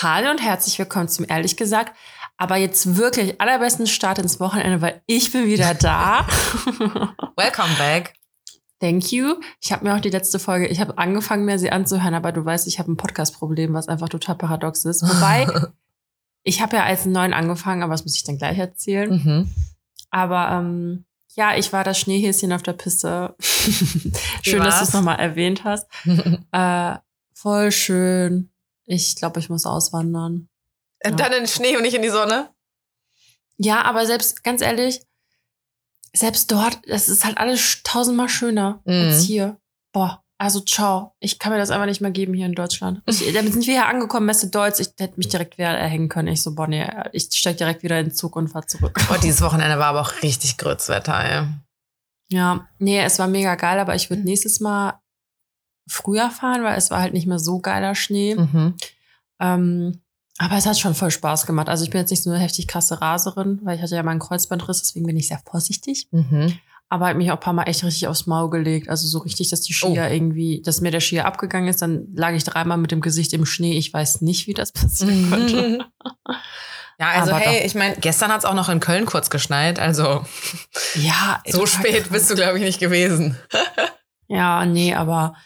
Hallo und herzlich willkommen zum ehrlich gesagt, aber jetzt wirklich allerbesten Start ins Wochenende, weil ich bin wieder da. Welcome back. Thank you. Ich habe mir auch die letzte Folge, ich habe angefangen, mir sie anzuhören, aber du weißt, ich habe ein Podcast-Problem, was einfach total paradox ist. Wobei, ich habe ja als neun angefangen, aber das muss ich dann gleich erzählen. Mhm. Aber ähm, ja, ich war das Schneehäschen auf der Piste. schön, dass du es nochmal erwähnt hast. Äh, voll schön. Ich glaube, ich muss auswandern. Ja. Dann in den Schnee und nicht in die Sonne. Ja, aber selbst, ganz ehrlich, selbst dort, das ist halt alles tausendmal schöner Mhm. als hier. Boah, also ciao. Ich kann mir das einfach nicht mehr geben hier in Deutschland. Ich, damit sind wir hier angekommen, Messe Deutsch. Ich hätte mich direkt wieder erhängen können. Ich so, boah, nee, ich steig direkt wieder in den Zug und fahr zurück. Oh, dieses Wochenende war aber auch richtig Grützwetter, ey. Ja, nee, es war mega geil, aber ich würde nächstes Mal früher fahren, weil es war halt nicht mehr so geiler Schnee. Mhm. Ähm, aber es hat schon voll Spaß gemacht. Also ich bin jetzt nicht so eine heftig krasse Raserin, weil ich hatte ja meinen Kreuzbandriss, deswegen bin ich sehr vorsichtig. Mhm. Aber hat mich auch ein paar Mal echt richtig aufs Maul gelegt. Also so richtig, dass die Skier irgendwie, dass mir der Skier abgegangen ist. Dann lag ich dreimal mit dem Gesicht im Schnee. Ich weiß nicht, wie das passieren konnte. Ja, also Aber hey, doch. ich meine, gestern hat es auch noch in Köln kurz geschneit. Also Ja, so spät bist du, glaube ich, nicht gewesen. Ja, nee, aber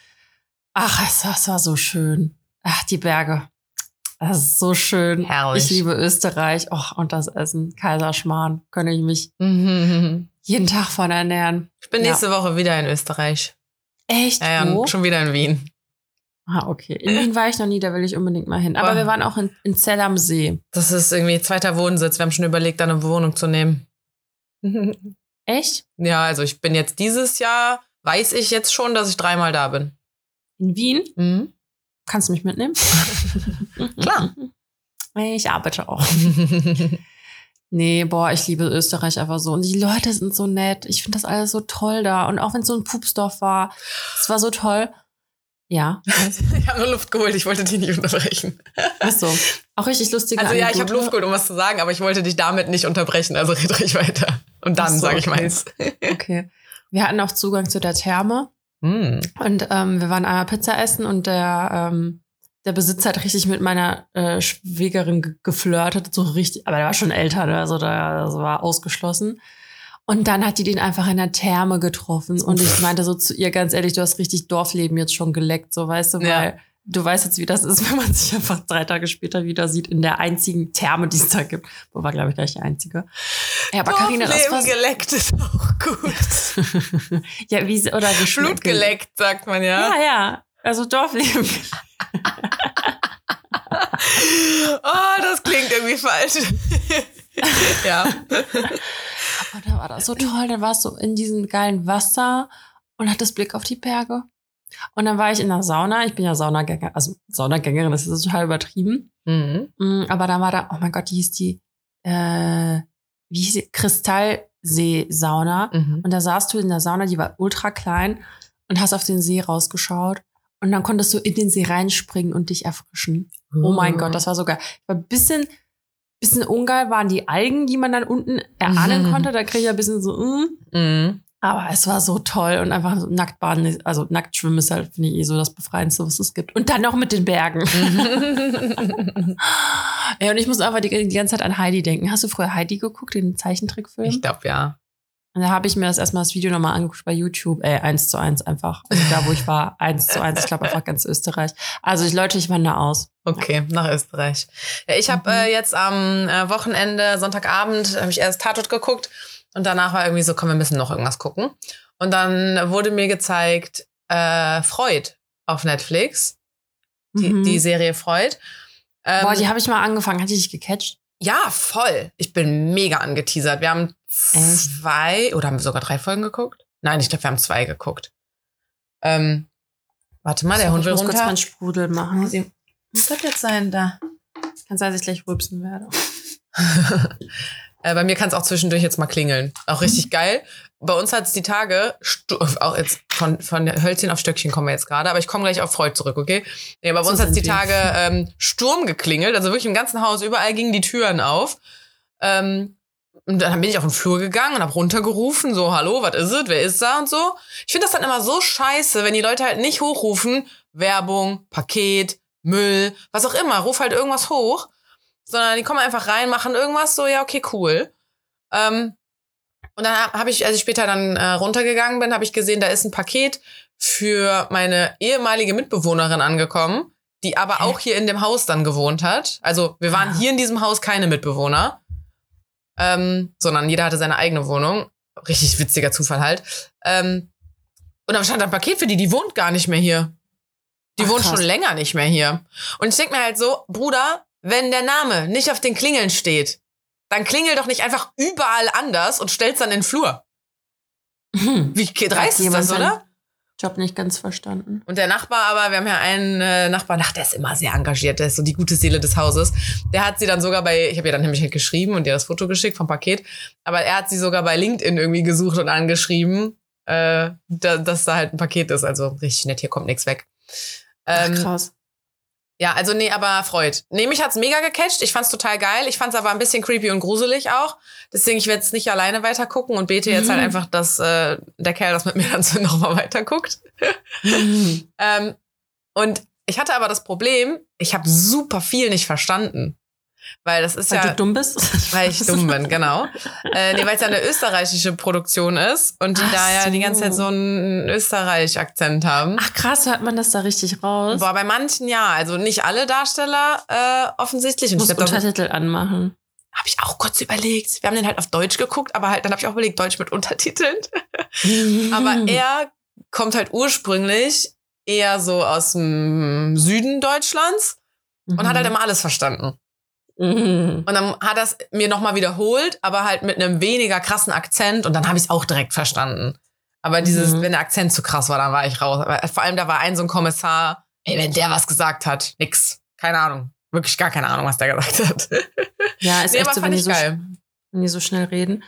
ach, es war, so schön. Ach, die Berge. Das ist so schön. Herrlich. Ich liebe Österreich. Och, und das Essen. Kaiserschmarrn. Könnte ich mich Mhm. jeden Tag von ernähren. Ich bin Ja. nächste Woche wieder in Österreich. Echt? Ja, ja, schon wieder in Wien. Ah, okay. In Wien war ich noch nie, da will ich unbedingt mal hin. Aber Boah. wir waren auch in, in Zell am See. Das ist irgendwie zweiter Wohnsitz. Wir haben schon überlegt, da eine Wohnung zu nehmen. Echt? Ja, also ich bin jetzt dieses Jahr, weiß ich jetzt schon, dass ich dreimal da bin. In Wien? Mhm. Kannst du mich mitnehmen? Klar. Ich arbeite auch. Nee, boah, ich liebe Österreich einfach so. Und die Leute sind so nett. Ich finde das alles so toll da. Und auch wenn es so ein Pupsdorf war, es war so toll. Ja, ich habe nur Luft geholt, ich wollte dich nicht unterbrechen. ist so. Auch richtig lustige Also ja, ich habe Anekdote. Luft geholt, um was zu sagen, aber ich wollte dich damit nicht unterbrechen, also red ruhig weiter. Und Ach dann so, sage ich okay. meins. Okay. Wir hatten auch Zugang zu der Therme. Hm. Und ähm, wir waren einmal Pizza essen und der, ähm, der Besitzer hat richtig mit meiner äh, Schwägerin ge geflirtet, so richtig, aber der war schon älter, ne? also da das war ausgeschlossen. Und dann hat die den einfach in der Therme getroffen und ich meinte so zu ihr ganz ehrlich, du hast richtig Dorfleben jetzt schon geleckt, so weißt du, Ja. Du weißt jetzt, wie das ist, wenn man sich einfach drei Tage später wieder sieht in der einzigen Therme, die es da gibt. Wo war, glaube ich, gleich die einzige. Ja, aber Carina, das Dorfleben war geleckt ist auch gut. ja, wie oder geschmeckt. Blut geleckt, sagt man ja. Ja, ja. Also Dorfleben. Oh, das klingt irgendwie falsch. ja. Und da war das so toll. Dann warst du in diesem geilen Wasser und hattest Blick auf die Berge. Und dann war ich in der Sauna. Ich bin ja Saunagänger, also Saunagängerin, das ist total übertrieben. Mhm. Mm, Aber da war da, oh mein Gott, die hieß die, äh, wie hieß sie? Kristallsee-Sauna. Mhm. Und da saßt du in der Sauna, die war ultra klein und hast auf den See rausgeschaut. Und dann konntest du in den See reinspringen und dich erfrischen. Oh mein Gott, das war so geil. War ein bisschen, bisschen ungeil waren die Algen, die man dann unten erahnen Mhm. konnte. Da krieg ich ein bisschen so, mm. Aber es war so toll und einfach so nackt baden, also nackt schwimmen ist halt, finde ich, eh so das Befreiendste, was es gibt. Und dann noch mit den Bergen. ja, und ich muss einfach die, die ganze Zeit an Heidi denken. Hast du früher Heidi geguckt, den Zeichentrickfilm? ich glaube ja. Und da habe ich mir das erstmal das Video nochmal angeguckt bei YouTube. Ey, eins zu eins einfach. Also da, wo ich war, eins zu eins. Ich glaube einfach ganz Österreich. Also ich, Leute, ich wandere aus. Okay, nach Österreich. Ja, ich habe Mhm. äh, jetzt am äh, Wochenende, Sonntagabend, habe ich erst Tatort geguckt und danach war irgendwie so, komm, wir müssen noch irgendwas gucken. Und dann wurde mir gezeigt äh, Freud auf Netflix, die, Mhm. die Serie Freud. Ähm, Boah, die habe ich mal angefangen. Hat die dich gecatcht? ja, voll. Ich bin mega angeteasert. Wir haben zwei oder haben wir sogar drei Folgen geguckt? Nein, ich glaube, wir haben zwei geguckt. Ähm, warte mal, der So, Hund ich will muss kurz runter. meinen Sprudel machen. Was soll jetzt sein da? Kann sein, dass ich gleich rülpsen werde. Äh, bei mir kann es auch zwischendurch jetzt mal klingeln. Auch richtig geil. Bei uns hat es die Tage, auch jetzt von, von Hölzchen auf Stöckchen kommen wir jetzt gerade, aber ich komme gleich auf Freud zurück, okay? Nee, bei So uns hat es die. Tage ähm, Sturm geklingelt, also wirklich im ganzen Haus, überall gingen die Türen auf. Ähm, und dann bin ich auf den Flur gegangen und habe runtergerufen, so, hallo, was ist es, wer ist da und so. Ich finde das dann immer so scheiße, wenn die Leute halt nicht hochrufen, Werbung, Paket, Müll, was auch immer, ruf halt irgendwas hoch, sondern die kommen einfach rein, machen irgendwas, so, ja, okay, cool. Ähm, und dann habe hab ich, als ich später dann äh, runtergegangen bin, habe ich gesehen, da ist ein Paket für meine ehemalige Mitbewohnerin angekommen, die aber Hä? auch hier in dem Haus dann gewohnt hat. Also wir waren Ah. hier in diesem Haus keine Mitbewohner, ähm, sondern jeder hatte seine eigene Wohnung. Richtig witziger Zufall halt. Ähm, und dann stand ein Paket für die, die wohnt gar nicht mehr hier. Die Ach, wohnt krass. schon länger nicht mehr hier. Und ich denke mir halt so, Bruder, wenn der Name nicht auf den Klingeln steht, dann klingel doch nicht einfach überall anders und stell's dann in den Flur. Hm. Wie dreist ist das, oder? Job nicht ganz verstanden. Und der Nachbar aber, wir haben ja einen äh, Nachbar, ach, der ist immer sehr engagiert, der ist so die gute Seele des Hauses. Der hat sie dann sogar bei, ich habe ihr dann nämlich halt geschrieben und ihr das Foto geschickt vom Paket, aber er hat sie sogar bei LinkedIn irgendwie gesucht und angeschrieben, äh, da, dass da halt ein Paket ist. Also richtig nett, hier kommt nichts weg. Ach, Ähm, krass. Ja, also nee, aber Freud. Nee, mich hat's mega gecatcht. Ich fand's total geil. Ich fand's aber ein bisschen creepy und gruselig auch. Deswegen, ich werde es nicht alleine weiter gucken und bete jetzt Mhm. halt einfach, dass äh, der Kerl das mit mir dann so nochmal weiter guckt. Mhm. Ähm, und ich hatte aber das Problem, ich habe super viel nicht verstanden. Weil das ist Weil ja, du dumm bist? weil ich dumm bin, genau. Äh, nee, weil es ja eine österreichische Produktion ist und die Ach da ja die ganze Zeit so einen Österreich-Akzent haben. Ach krass, hört man das da richtig raus? Boah, bei manchen ja, also nicht alle Darsteller äh, offensichtlich. Und ich glaub, da Untertitel anmachen. habe ich auch kurz überlegt. Wir haben den halt auf Deutsch geguckt, aber halt dann habe ich auch überlegt, Deutsch mit Untertiteln. Aber Mhm. er kommt halt ursprünglich eher so aus dem Süden Deutschlands und hat halt immer alles verstanden. Mhm. Und dann hat er es mir nochmal wiederholt, aber halt mit einem weniger krassen Akzent und dann habe ich es auch direkt verstanden. Aber dieses, Mhm. wenn der Akzent zu krass war, dann war ich raus. Aber vor allem, da war ein so ein Kommissar, ey, wenn der was gesagt hat, nix. Keine Ahnung. Wirklich gar keine Ahnung, was der gesagt hat. Ja, ist Nee, echt so, wenn die so, geil. wenn die so schnell reden.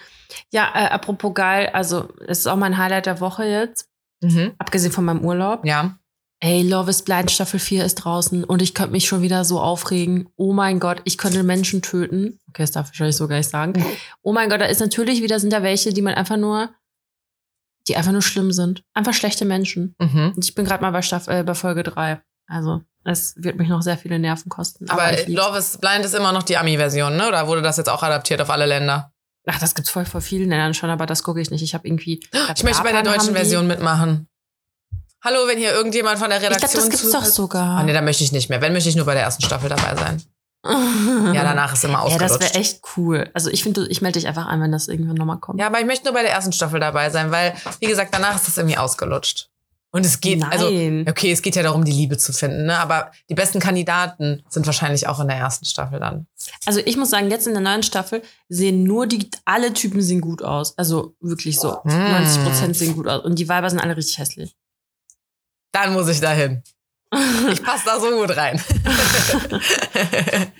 Ja, äh, apropos geil, also es ist auch mein Highlight der Woche jetzt, Mhm. abgesehen von meinem Urlaub. Ja. Ey, Love is Blind Staffel 4 ist draußen und ich könnte mich schon wieder so aufregen. Oh mein Gott, ich könnte Menschen töten. Okay, das darf ich wahrscheinlich so gar nicht sagen. Oh mein Gott, da ist natürlich wieder, sind da welche, die man einfach nur, die einfach nur schlimm sind. Einfach schlechte Menschen. Mhm. Und ich bin gerade mal bei, Staffel, äh, bei Folge 3. Also, es wird mich noch sehr viele Nerven kosten. Aber ich lieb's. Love is Blind ist immer noch die Ami-Version, ne? Oder wurde das jetzt auch adaptiert auf alle Länder? Ach, das gibt's voll vor vielen Ländern schon, aber das gucke ich nicht. Ich habe irgendwie. Ich möchte bei der deutschen Version mitmachen. Hallo, wenn hier irgendjemand von der Ich Redaktion glaube, das gibt's doch sogar. Ah, nee, da möchte ich nicht mehr. Wenn, möchte ich nur bei der ersten Staffel dabei sein. Ja, danach ist immer Ja, ausgelutscht. das wäre echt cool. Also ich finde, ich melde dich einfach an, wenn das irgendwann nochmal kommt. Ja, aber ich möchte nur bei der ersten Staffel dabei sein, weil, wie gesagt, danach ist das irgendwie ausgelutscht. Und es geht, also, Nein. okay, es geht ja darum, die Liebe zu finden, ne? Aber die besten Kandidaten sind wahrscheinlich auch in der ersten Staffel dann. Also ich muss sagen, jetzt in der neuen Staffel sehen nur die, alle Typen sehen gut aus. Also wirklich so. Mm. 90 Prozent sehen gut aus. Und die Weiber sind alle richtig hässlich. Dann muss ich dahin. Ich passe da so gut rein.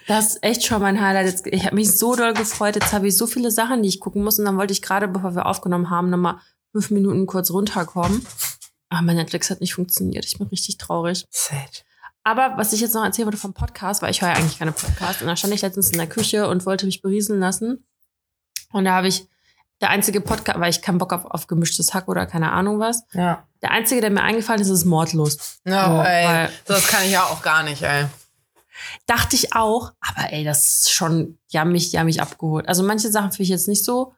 Das ist echt schon mein Highlight. Jetzt, ich habe mich so doll gefreut. Jetzt habe ich so viele Sachen, die ich gucken muss. Und dann wollte ich gerade, bevor wir aufgenommen haben, nochmal fünf Minuten kurz runterkommen. Aber mein Netflix hat nicht funktioniert. Ich bin richtig traurig. Sad. Aber was ich jetzt noch erzählen wollte vom Podcast, weil ich höre ja eigentlich keine Podcasts. Und da stand ich letztens in der Küche und wollte mich berieseln lassen. Und da habe ich der einzige Podcast, weil ich keinen Bock auf, auf gemischtes Hack oder keine Ahnung was. Ja. Der einzige, der mir eingefallen ist, ist Mordlust. Ja, So, ey. Das kann ich ja auch gar nicht, ey. Dachte ich auch, aber ey, das ist schon, die haben mich, die haben mich abgeholt. Also manche Sachen finde ich jetzt nicht so,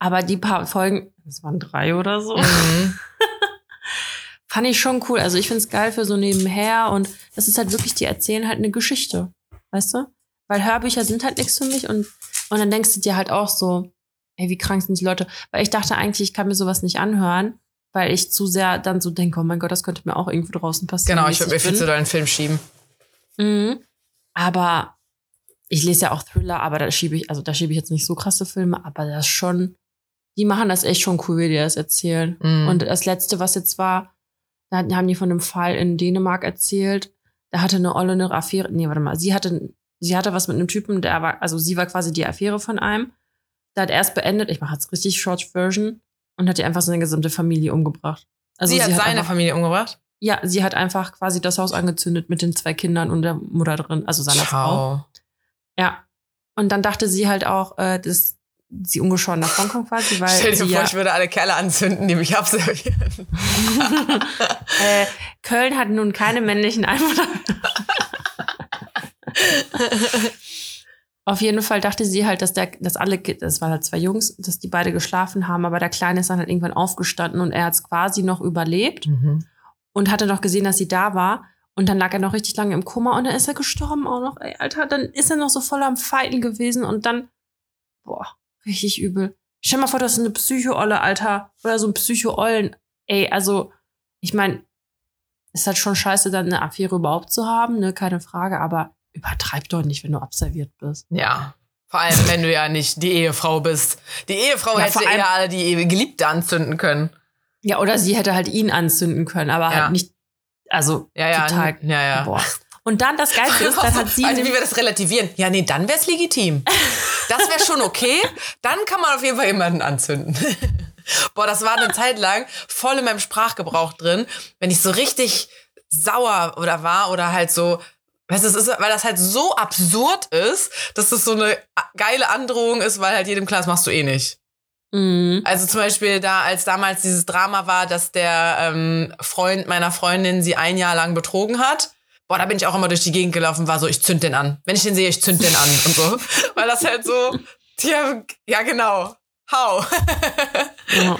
aber die paar Folgen, das waren drei oder so, Mhm. fand ich schon cool. Also ich finde es geil für so nebenher und das ist halt wirklich, die erzählen halt eine Geschichte, weißt du? Weil Hörbücher sind halt nichts für mich und, und dann denkst du dir halt auch so, ey, wie krank sind die Leute? Weil ich dachte eigentlich, ich kann mir sowas nicht anhören, weil ich zu sehr dann so denke, oh mein Gott, das könnte mir auch irgendwo draußen passieren. Genau, ich würde mir viel zu doll einen Film schieben. Mhm. Aber ich lese ja auch Thriller, aber da schiebe ich, also da schiebe ich jetzt nicht so krasse Filme, aber das schon, die machen das echt schon cool, wie die das erzählen. Mhm. Und das letzte, was jetzt war, da haben die von einem Fall in Dänemark erzählt. Da hatte eine Olle eine Affäre, nee, warte mal, sie hatte, sie hatte was mit einem Typen, der war, also sie war quasi die Affäre von einem. Da hat er es beendet, ich mache jetzt richtig Short Version, und hat die einfach seine gesamte Familie umgebracht. Also sie hat seine einfach, Familie umgebracht? ja, sie hat einfach quasi das Haus angezündet mit den zwei Kindern und der Mutter drin, also seiner Frau. Ciao. Ja. Und dann dachte sie halt auch, äh, dass sie ungeschoren nach Hongkong quasi, weil Stell dir sie vor, ja, ich würde alle Kerle anzünden, die mich abservieren. äh, Köln hat nun keine männlichen Einwohner. Auf jeden Fall dachte sie halt, dass der, dass alle, das waren halt zwei Jungs, dass die beide geschlafen haben, aber der Kleine ist dann halt irgendwann aufgestanden und er hat es quasi noch überlebt Mhm. und hatte noch gesehen, dass sie da war. Und dann lag er noch richtig lange im Koma und dann ist er gestorben auch noch. Ey, Alter, dann ist er noch so voll am Fighten gewesen und dann, boah, richtig übel. Stell dir mal vor, das ist eine Psycho-Olle, Alter. Oder so ein Psycho-Ollen. Ey, also, ich meine, ist halt schon scheiße, dann eine Affäre überhaupt zu haben, ne, keine Frage, aber übertreib doch nicht, wenn du observiert bist. Ja. Vor allem, wenn du ja nicht die Ehefrau bist. Die Ehefrau Ja, hätte eher alle die Geliebte anzünden können. Ja, oder sie hätte halt ihn anzünden können, aber Ja. halt nicht, also, Ja, ja. total, Ja, ja. boah. Und dann das Geilste ist, dann hat sie also, wie wir das relativieren. Ja, nee, dann wär's legitim. Das wäre schon okay. Dann kann man auf jeden Fall jemanden anzünden. Boah, das war eine Zeit lang voll in meinem Sprachgebrauch drin, wenn ich so richtig sauer oder war oder halt so, weißt du, es ist, weil das halt so absurd ist, dass das so eine geile Androhung ist, weil halt jedem klar ist, machst du eh nicht. Mhm. Also zum Beispiel da, als damals dieses Drama war, dass der ähm, Freund meiner Freundin sie ein Jahr lang betrogen hat. Boah, da bin ich auch immer durch die Gegend gelaufen, war so, ich zünd den an. Wenn ich den sehe, ich zünd den an und so. Weil das halt so, ja, ja genau. Hau. Ja.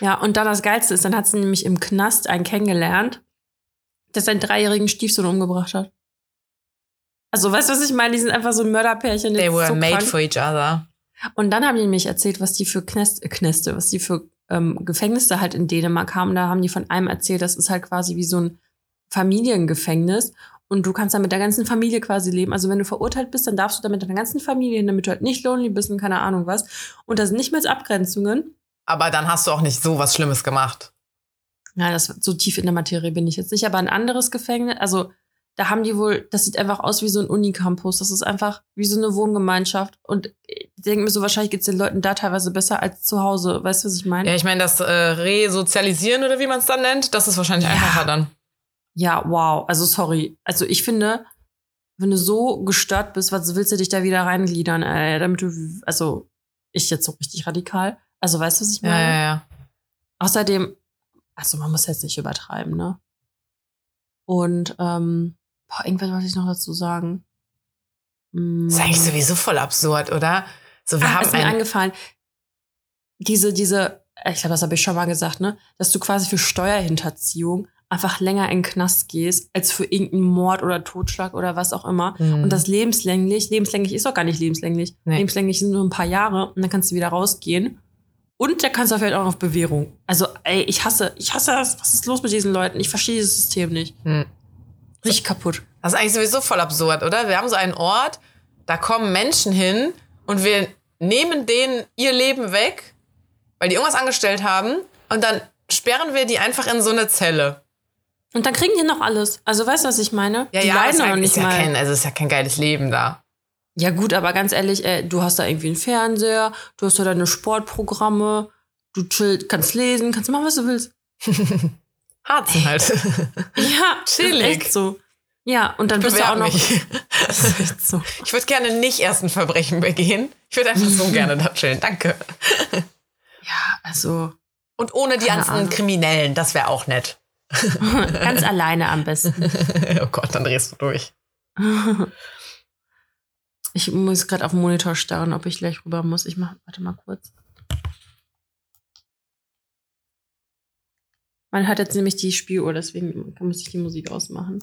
ja, und dann das Geilste ist, dann hat sie nämlich im Knast einen kennengelernt, der seinen dreijährigen Stiefsohn umgebracht hat. Also, weißt du, was ich meine? Die sind einfach so ein Mörderpärchen. They were so made krank. for each other. Und dann haben die nämlich erzählt, was die für Knäst, äh, Knäste, was die für ähm, Gefängnisse halt in Dänemark haben. Da haben die von einem erzählt, das ist halt quasi wie so ein Familiengefängnis. Und du kannst da mit der ganzen Familie quasi leben. Also wenn du verurteilt bist, dann darfst du da mit deiner ganzen Familie hin, damit du halt nicht lonely bist und keine Ahnung was. Und da sind nicht mehr Abgrenzungen. Aber dann hast du auch nicht so was Schlimmes gemacht. Ja, das so tief in der Materie bin ich jetzt nicht, aber ein anderes Gefängnis, also da haben die wohl, das sieht einfach aus wie so ein Unicampus. Das ist einfach wie so eine Wohngemeinschaft. Und ich denke mir so, wahrscheinlich geht's den Leuten da teilweise besser als zu Hause. Weißt du, was ich meine? Ja, ich meine, das äh, Resozialisieren oder wie man es dann nennt, das ist wahrscheinlich Ja. einfacher dann. Ja, wow. Also sorry. Also ich finde, wenn du so gestört bist, was willst du dich da wieder reingliedern, ey, damit du, also ich jetzt so richtig radikal. Also weißt du, was ich Ja, meine? ja, ja. Außerdem, also man muss jetzt nicht übertreiben, ne? Und, ähm, boah, irgendwas wollte ich noch dazu sagen. Das ist eigentlich sowieso voll absurd, oder? So, wir ah, haben ist mir ein, eingefallen. Diese, diese, ich glaube, das habe ich schon mal gesagt, ne? Dass du quasi für Steuerhinterziehung einfach länger in den Knast gehst, als für irgendeinen Mord oder Totschlag oder was auch immer. Mhm. Und das lebenslänglich, lebenslänglich ist doch gar nicht lebenslänglich. Nee. Lebenslänglich sind nur ein paar Jahre und dann kannst du wieder rausgehen. Und da kannst du vielleicht auch noch auf Bewährung. Also, ey, ich hasse, ich hasse das. Was ist los mit diesen Leuten? Ich verstehe dieses System nicht. Hm. Richtig kaputt. Das ist eigentlich sowieso voll absurd, oder? Wir haben so einen Ort, da kommen Menschen hin und wir nehmen denen ihr Leben weg, weil die irgendwas angestellt haben und dann sperren wir die einfach in so eine Zelle. Und dann kriegen die noch alles. Also, weißt du, was ich meine? Ja, die ja, leiden ist, noch ja, nicht ist ja mal. kein, also ist ja kein geiles Leben da. Ja, gut, aber ganz ehrlich, ey, du hast da irgendwie einen Fernseher, du hast da deine Sportprogramme, du chill, kannst lesen, kannst machen, was du willst. Harzen halt. Ja, Chillig. Ist echt so. Ja, und dann bist du auch noch. so. Ich würde gerne nicht erst ein Verbrechen begehen. Ich würde einfach so gerne da chillen. Danke. Ja, also Und ohne die ganzen Ahnung. Kriminellen, das wäre auch nett. ganz alleine am besten. oh Gott, dann drehst du durch. Ich muss gerade auf den Monitor starren, ob ich gleich rüber muss. Ich mach, warte mal kurz. Man hört jetzt nämlich die Spieluhr, deswegen muss ich die Musik ausmachen.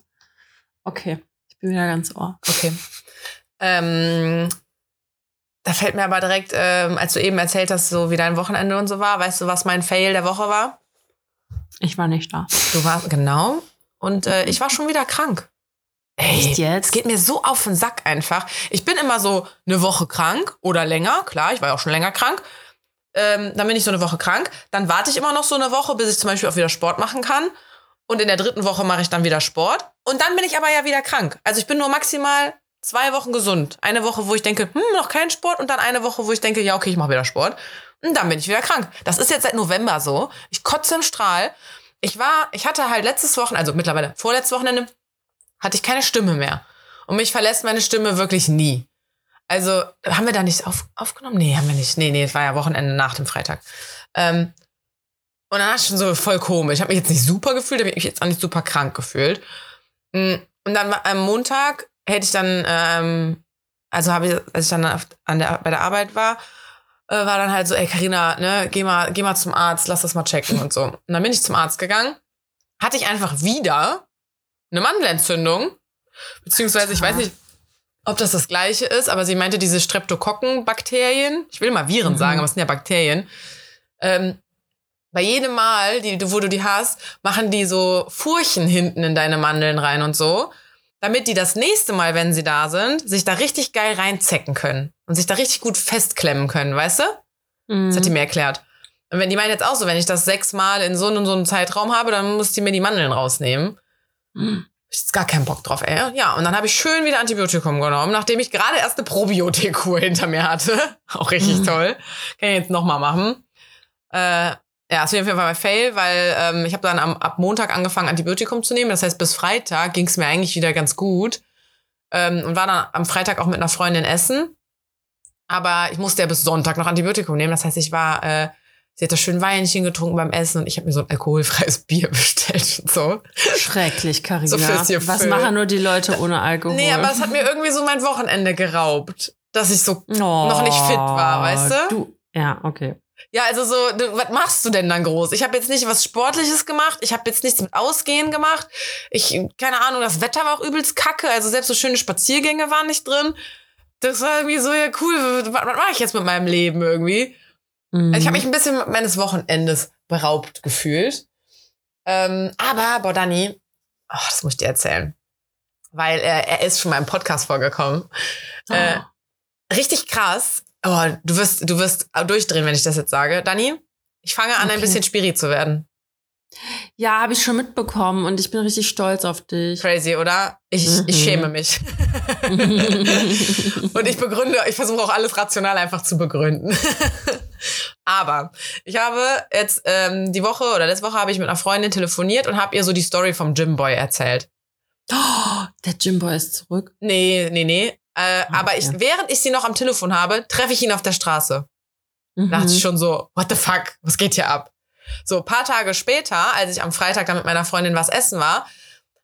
Okay, ich bin wieder ganz ohr. Okay. Ähm, da fällt mir aber direkt, ähm, als du eben erzählt hast, so wie dein Wochenende und so war, weißt du, was mein Fail der Woche war? Ich war nicht da. Du warst, genau. Und äh, ich war schon wieder krank. Ey, Echt jetzt? Es geht mir so auf den Sack einfach. Ich bin immer so eine Woche krank oder länger. Klar, ich war ja auch schon länger krank. Ähm, dann bin ich so eine Woche krank. Dann warte ich immer noch so eine Woche, bis ich zum Beispiel auch wieder Sport machen kann. Und in der dritten Woche mache ich dann wieder Sport. Und dann bin ich aber ja wieder krank. Also ich bin nur maximal zwei Wochen gesund. Eine Woche, wo ich denke, hm, noch kein Sport. Und dann eine Woche, wo ich denke, ja, okay, ich mache wieder Sport. Und dann bin ich wieder krank. Das ist jetzt seit November so. Ich kotze im Strahl. Ich war, ich hatte halt letztes Wochenende, also mittlerweile vorletztes Wochenende, hatte ich keine Stimme mehr. Und mich verlässt meine Stimme wirklich nie. Also, haben wir da nicht auf, aufgenommen? Nee, haben wir nicht. Nee, nee, es war ja Wochenende nach dem Freitag. Ähm, und dann war ich schon so voll komisch. Ich habe mich jetzt nicht super gefühlt, habe mich jetzt auch nicht super krank gefühlt. Mm, Und dann am Montag hätte ich dann, ähm, also habe ich, als ich dann an der, bei der Arbeit war, äh, war dann halt so, ey Karina, ne, geh mal, geh mal zum Arzt, lass das mal checken und so. Und dann bin ich zum Arzt gegangen, hatte ich einfach wieder eine Mandelentzündung, beziehungsweise ich weiß nicht, ob das das gleiche ist, aber sie meinte diese Streptokokkenbakterien, ich will mal Viren Mhm. sagen, aber es sind ja Bakterien. Ähm, bei jedem Mal, die, wo du die hast, machen die so Furchen hinten in deine Mandeln rein und so, damit die das nächste Mal, wenn sie da sind, sich da richtig geil reinzecken können und sich da richtig gut festklemmen können, weißt du? Das hat die Mhm. mir erklärt. Und wenn die meinen jetzt auch so, wenn ich das sechsmal in so und so einem Zeitraum habe, dann muss die mir die Mandeln rausnehmen. Mhm. Ich jetzt gar keinen Bock drauf, ey. Ja, und dann habe ich schön wieder Antibiotikum genommen, nachdem ich gerade erst eine Probiotikkur hinter mir hatte. Auch richtig Mhm. toll. Kann ich jetzt nochmal machen. Äh, ja, ist auf jeden Fall mein Fail, weil ähm, ich habe dann am, ab Montag angefangen, Antibiotikum zu nehmen. Das heißt, bis Freitag ging es mir eigentlich wieder ganz gut. Ähm, und war dann am Freitag auch mit einer Freundin essen. Aber ich musste ja bis Sonntag noch Antibiotikum nehmen. Das heißt, ich war, äh, sie hat da schön Weinchen getrunken beim Essen und ich habe mir so ein alkoholfreies Bier bestellt und so. Schrecklich, Carina. So. Was machen nur die Leute ohne Alkohol? Nee, aber es hat mir irgendwie so mein Wochenende geraubt, dass ich so oh, noch nicht fit war, weißt du? du ja, okay. Ja, also so, du, was machst du denn dann groß? Ich habe jetzt nicht was Sportliches gemacht, ich habe jetzt nichts mit Ausgehen gemacht. Ich, keine Ahnung, das Wetter war auch übelst kacke, also selbst so schöne Spaziergänge waren nicht drin. Das war irgendwie so, ja cool, was, was mache ich jetzt mit meinem Leben irgendwie? Mhm. Also ich habe mich ein bisschen meines Wochenendes beraubt gefühlt. Ähm, aber, boah, Dani, oh, das muss ich dir erzählen. Weil er, er ist schon mal im Podcast vorgekommen. Oh. äh, Richtig krass. Oh, du wirst, du wirst durchdrehen, wenn ich das jetzt sage. Dani, ich fange an, ein Okay. bisschen Spiri zu werden. ja, habe ich schon mitbekommen und ich bin richtig stolz auf dich. Crazy, oder? Ich, ich Mhm. schäme mich. Und ich begründe, ich versuche auch alles rational einfach zu begründen. Aber ich habe jetzt ähm, die Woche oder letzte Woche habe ich mit einer Freundin telefoniert und habe ihr so die Story vom Gymboy erzählt. Oh, der Jimboy ist zurück. Nee, nee, nee. Äh, aber ich, ja. während ich sie noch am Telefon habe, treffe ich ihn auf der Straße. Da dachte ich Mhm. schon so, what the fuck, was geht hier ab? So, ein paar Tage später, als ich am Freitag dann mit meiner Freundin was essen war,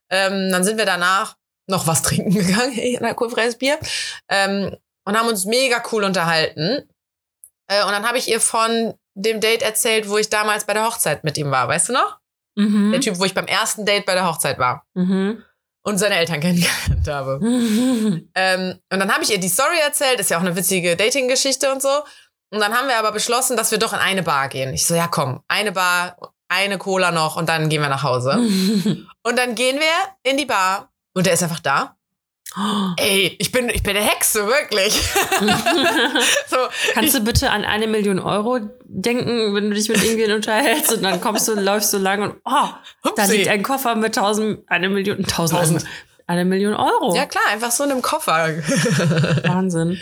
ähm, dann sind wir danach noch was trinken gegangen, ein alkoholfreies Bier, ähm, und haben uns mega cool unterhalten. Äh, und dann habe ich ihr von dem Date erzählt, wo ich damals bei der Hochzeit mit ihm war, weißt du noch? Mhm. Der Typ, wo ich beim ersten Date bei der Hochzeit war Mhm. und seine Eltern kennengelernt habe. Mhm. Ähm, und dann habe ich ihr die Story erzählt, ist ja auch eine witzige Dating-Geschichte und so. Und dann haben wir aber beschlossen, dass wir doch in eine Bar gehen. Ich so, ja komm, eine Bar, eine Cola noch und dann gehen wir nach Hause. Und dann gehen wir in die Bar und der ist einfach da. Ey, ich bin, ich bin eine Hexe, wirklich. so, Kannst du bitte an eine Million Euro denken, wenn du dich mit irgendjemandem unterhältst und dann kommst du, läufst du lang und oh, da liegt ein Koffer mit tausend, eine Million, tausend, Tausend. eine Million Euro. Ja klar, einfach so in einem Koffer. Wahnsinn.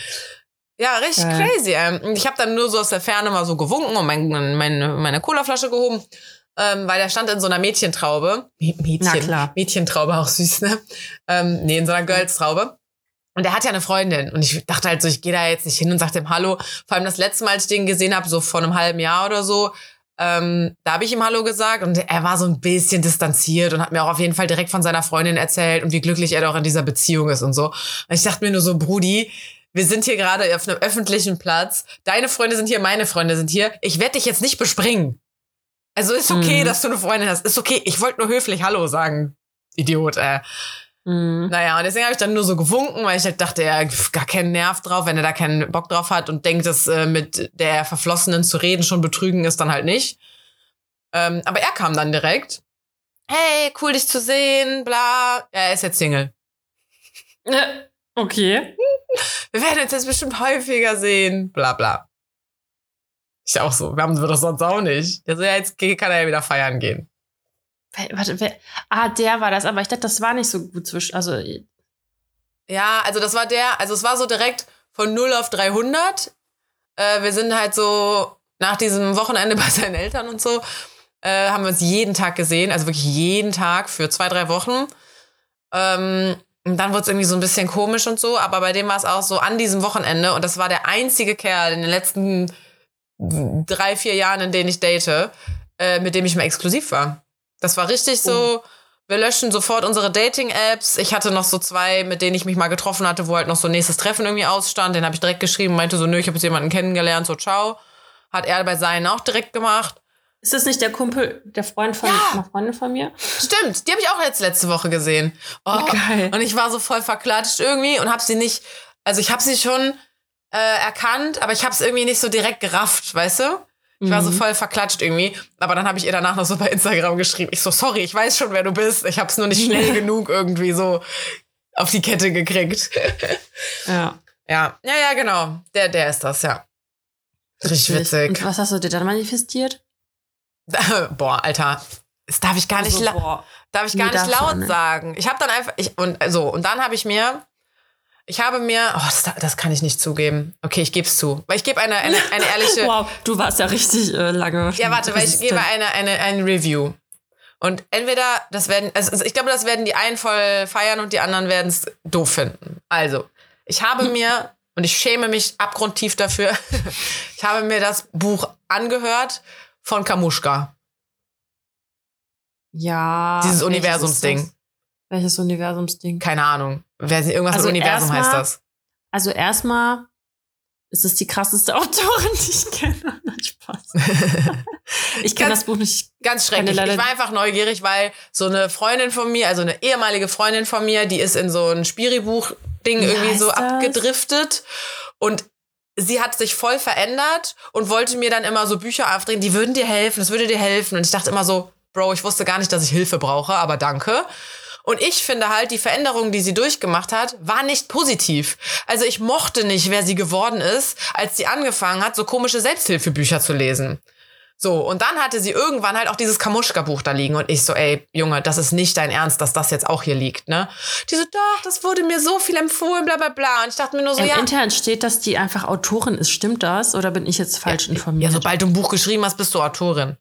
ja, richtig Geil. crazy. Ich habe dann nur so aus der Ferne mal so gewunken und mein, meine, meine Colaflasche gehoben, ähm, weil der stand in so einer Mädchentraube. Mä- Mädchen, Na klar. Mädchentraube, auch süß, ne? Ähm, nee, in so einer Girls-Traube. Und der hat ja eine Freundin. Und ich dachte halt so, ich gehe da jetzt nicht hin und sag dem Hallo. Vor allem das letzte Mal, als ich den gesehen habe, so vor einem halben Jahr oder so, ähm, da habe ich ihm Hallo gesagt und er war so ein bisschen distanziert und hat mir auch auf jeden Fall direkt von seiner Freundin erzählt und wie glücklich er doch in dieser Beziehung ist und so. Und ich dachte mir nur so, Brudi, wir sind hier gerade auf einem öffentlichen Platz. Deine Freunde sind hier, meine Freunde sind hier. Ich werde dich jetzt nicht bespringen. Also ist okay, Mhm. dass du eine Freundin hast. Ist okay. Ich wollte nur höflich Hallo sagen. Idiot, äh. Mhm. Naja, und deswegen habe ich dann nur so gewunken, weil ich halt dachte, er hat gar keinen Nerv drauf, wenn er da keinen Bock drauf hat und denkt, dass äh, mit der Verflossenen zu reden schon betrügen ist, dann halt nicht. Ähm, aber er kam dann direkt. Hey, cool dich zu sehen, bla. Er ist jetzt Single. Okay. Wir werden uns jetzt bestimmt häufiger sehen, bla bla. Ich auch so, wir haben wir doch sonst auch nicht. Also ja, jetzt kann er ja wieder feiern gehen. Warte, wer, ah, der war das, aber ich dachte, das war nicht so gut zwischen, also, Ja, also das war der, also es war so direkt von 0 auf 300. Äh, wir sind halt so nach diesem Wochenende bei seinen Eltern und so, äh, haben wir uns jeden Tag gesehen, also wirklich jeden Tag für zwei, drei Wochen. Ähm, und dann wurde es irgendwie so ein bisschen komisch und so, aber bei dem war es auch so an diesem Wochenende und das war der einzige Kerl in den letzten drei, vier Jahren, in denen ich date, äh, mit dem ich mal exklusiv war. Das war richtig so, Wir löschen sofort unsere Dating-Apps. Ich hatte noch so zwei, mit denen ich mich mal getroffen hatte, wo halt noch so nächstes Treffen irgendwie ausstand. Den habe ich direkt geschrieben, meinte so, nö, ich habe jetzt jemanden kennengelernt, so ciao. Hat er bei seinen auch direkt gemacht. Ist das nicht der Kumpel, der Freund von Ja. einer Freundin von mir? Stimmt, die habe ich auch jetzt letzte Woche gesehen. Oh, Geil. Und ich war so voll verklatscht irgendwie und habe sie nicht, also ich habe sie schon äh, erkannt, aber ich habe es irgendwie nicht so direkt gerafft, weißt du? Ich war so Mhm. voll verklatscht irgendwie. Aber dann habe ich ihr danach noch so bei Instagram geschrieben. Ich so, sorry, ich weiß schon, wer du bist. Ich habe es nur nicht schnell genug irgendwie so auf die Kette gekriegt. Ja. ja, ja, ja, genau. Der, der ist das, ja. Richtig witzig. Und was hast du dir dann manifestiert? Boah, Alter. Das darf ich gar nicht, Also, la boah. darf ich gar nicht laut nicht. sagen. Ich habe dann einfach, ich, und so, und dann habe ich mir, ich habe mir, oh, das, das kann ich nicht zugeben. Okay, ich gebe es zu. Weil ich gebe eine, eine, eine ehrliche, Wow, du warst ja richtig äh, lange. ja, warte, weil ich gebe eine, eine, ein Review. Und entweder, das werden, also ich glaube, das werden die einen voll feiern und die anderen werden es doof finden. Also, ich habe mir, und ich schäme mich abgrundtief dafür, ich habe mir das Buch angehört von Kamuschka. Ja. Dieses Universumsding. Welches Universumsding? Keine Ahnung. Irgendwas Also mit Universum heißt erstmal- das. Also erstmal ist es die krasseste Autorin, die ich kenne. Nein, Spaß. Ich kenne das Buch nicht. Ganz schrecklich. Ich war einfach neugierig, weil so eine Freundin von mir, also eine ehemalige Freundin von mir, die ist in so ein Spiribuch-Ding Wie irgendwie heißt so das? abgedriftet. Und sie hat sich voll verändert und wollte mir dann immer so Bücher aufdrehen, die würden dir helfen, das würde dir helfen. Und ich dachte immer so, Bro, ich wusste gar nicht, dass ich Hilfe brauche, aber danke. Und ich finde halt, die Veränderung, die sie durchgemacht hat, war nicht positiv. Also ich mochte nicht, wer sie geworden ist, als sie angefangen hat, so komische Selbsthilfebücher zu lesen. So, und dann hatte sie irgendwann halt auch dieses Kamuschka-Buch da liegen und ich so, ey, Junge, das ist nicht dein Ernst, dass das jetzt auch hier liegt, ne? Die so, doch, das wurde mir so viel empfohlen, bla bla bla. Und ich dachte mir nur so, Im ja. Internet steht, dass die einfach Autorin ist. Stimmt das? Oder bin ich jetzt falsch informiert? Ja, sobald du ein Buch geschrieben hast, bist du Autorin.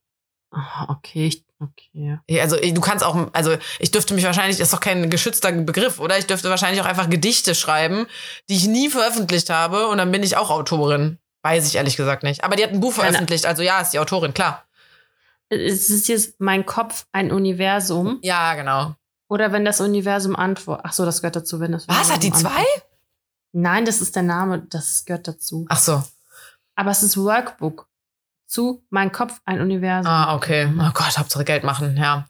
Ah, okay, ich, okay. Also du kannst auch, also ich dürfte mich wahrscheinlich, das ist doch kein geschützter Begriff, oder? Ich dürfte wahrscheinlich auch einfach Gedichte schreiben, die ich nie veröffentlicht habe und dann bin ich auch Autorin. Weiß ich ehrlich gesagt nicht. Aber die hat ein Buch veröffentlicht, also ja, ist die Autorin, klar. Ist es jetzt mein Kopf ein Universum? Ja, genau. Oder wenn das Universum antwortet? Ach so, das gehört dazu, wenn das Was, hat die Universum zwei? antwortet. Nein, das ist der Name, das gehört dazu. Ach so. Aber es ist Workbook zu Mein Kopf ein Universum. Ah, okay. Oh Gott, Hauptsache Geld machen, ja.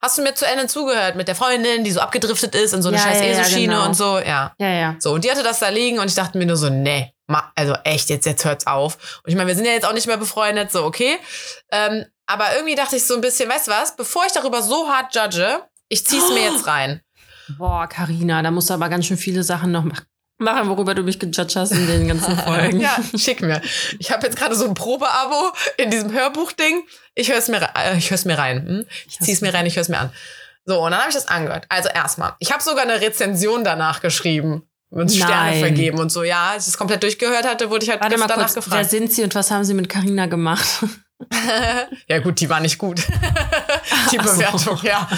Hast du mir zu Ende zugehört mit der Freundin, die so abgedriftet ist in so eine Ja, scheiß ja, ja, ESO-Schiene genau. und so? Ja. Ja, ja. So, und die hatte das da liegen und ich dachte mir nur so, nee, ma, also echt, jetzt, jetzt hört's auf. Und ich meine, wir sind ja jetzt auch nicht mehr befreundet, so, okay. Ähm, aber irgendwie dachte ich so ein bisschen, weißt du was, bevor ich darüber so hart judge, ich zieh's mir jetzt rein. Boah, Karina, da musst du aber ganz schön viele Sachen noch mach- machen, worüber du mich gejudged hast in den ganzen Folgen. ja, schick mir. Ich habe jetzt gerade so ein Probeabo in diesem Hörbuchding. Ich höre es mir, äh, ich hör's mir rein. Hm? Ich zieh's mir rein, ich höre es mir an. So, und dann habe ich das angehört. Also erstmal, ich habe sogar eine Rezension danach geschrieben. Und Sterne vergeben und so. Ja, als ich es komplett durchgehört hatte, wurde ich halt Warte mal danach kurz, wer gefragt. sind sie und was haben sie mit Karina gemacht? ja, gut, die war nicht gut. die Ach so. Bewertung, ja.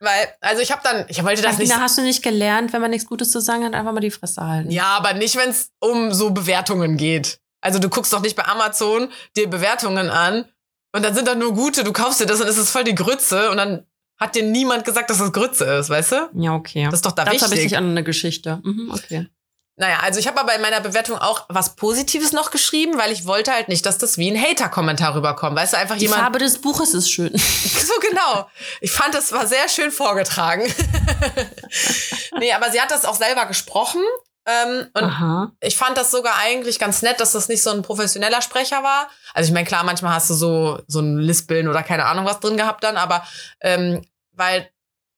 Weil, also ich habe dann, ich wollte das nicht. Karina, hast du nicht gelernt, wenn man nichts Gutes zu sagen hat, einfach mal die Fresse halten? Ja, aber nicht, wenn es um so Bewertungen geht. Also du guckst doch nicht bei Amazon dir Bewertungen an und dann sind da nur gute, du kaufst dir das und es ist voll die Grütze und dann hat dir niemand gesagt, dass das Grütze ist, weißt du? Ja, okay. Das ist doch da Dazu habe ich wichtig. nicht an eine Geschichte. Mhm, okay. Naja, also ich habe aber in meiner Bewertung auch was Positives noch geschrieben, weil ich wollte halt nicht, dass das wie ein Hater-Kommentar rüberkommt. Weißt du, einfach Die jemand. Farbe des Buches ist schön. So genau. Ich fand, das war sehr schön vorgetragen. nee, aber sie hat das auch selber gesprochen. Ähm, und Aha. ich fand das sogar eigentlich ganz nett, dass das nicht so ein professioneller Sprecher war. Also ich meine, klar, manchmal hast du so, so ein Lispeln oder keine Ahnung was drin gehabt dann, aber ähm, weil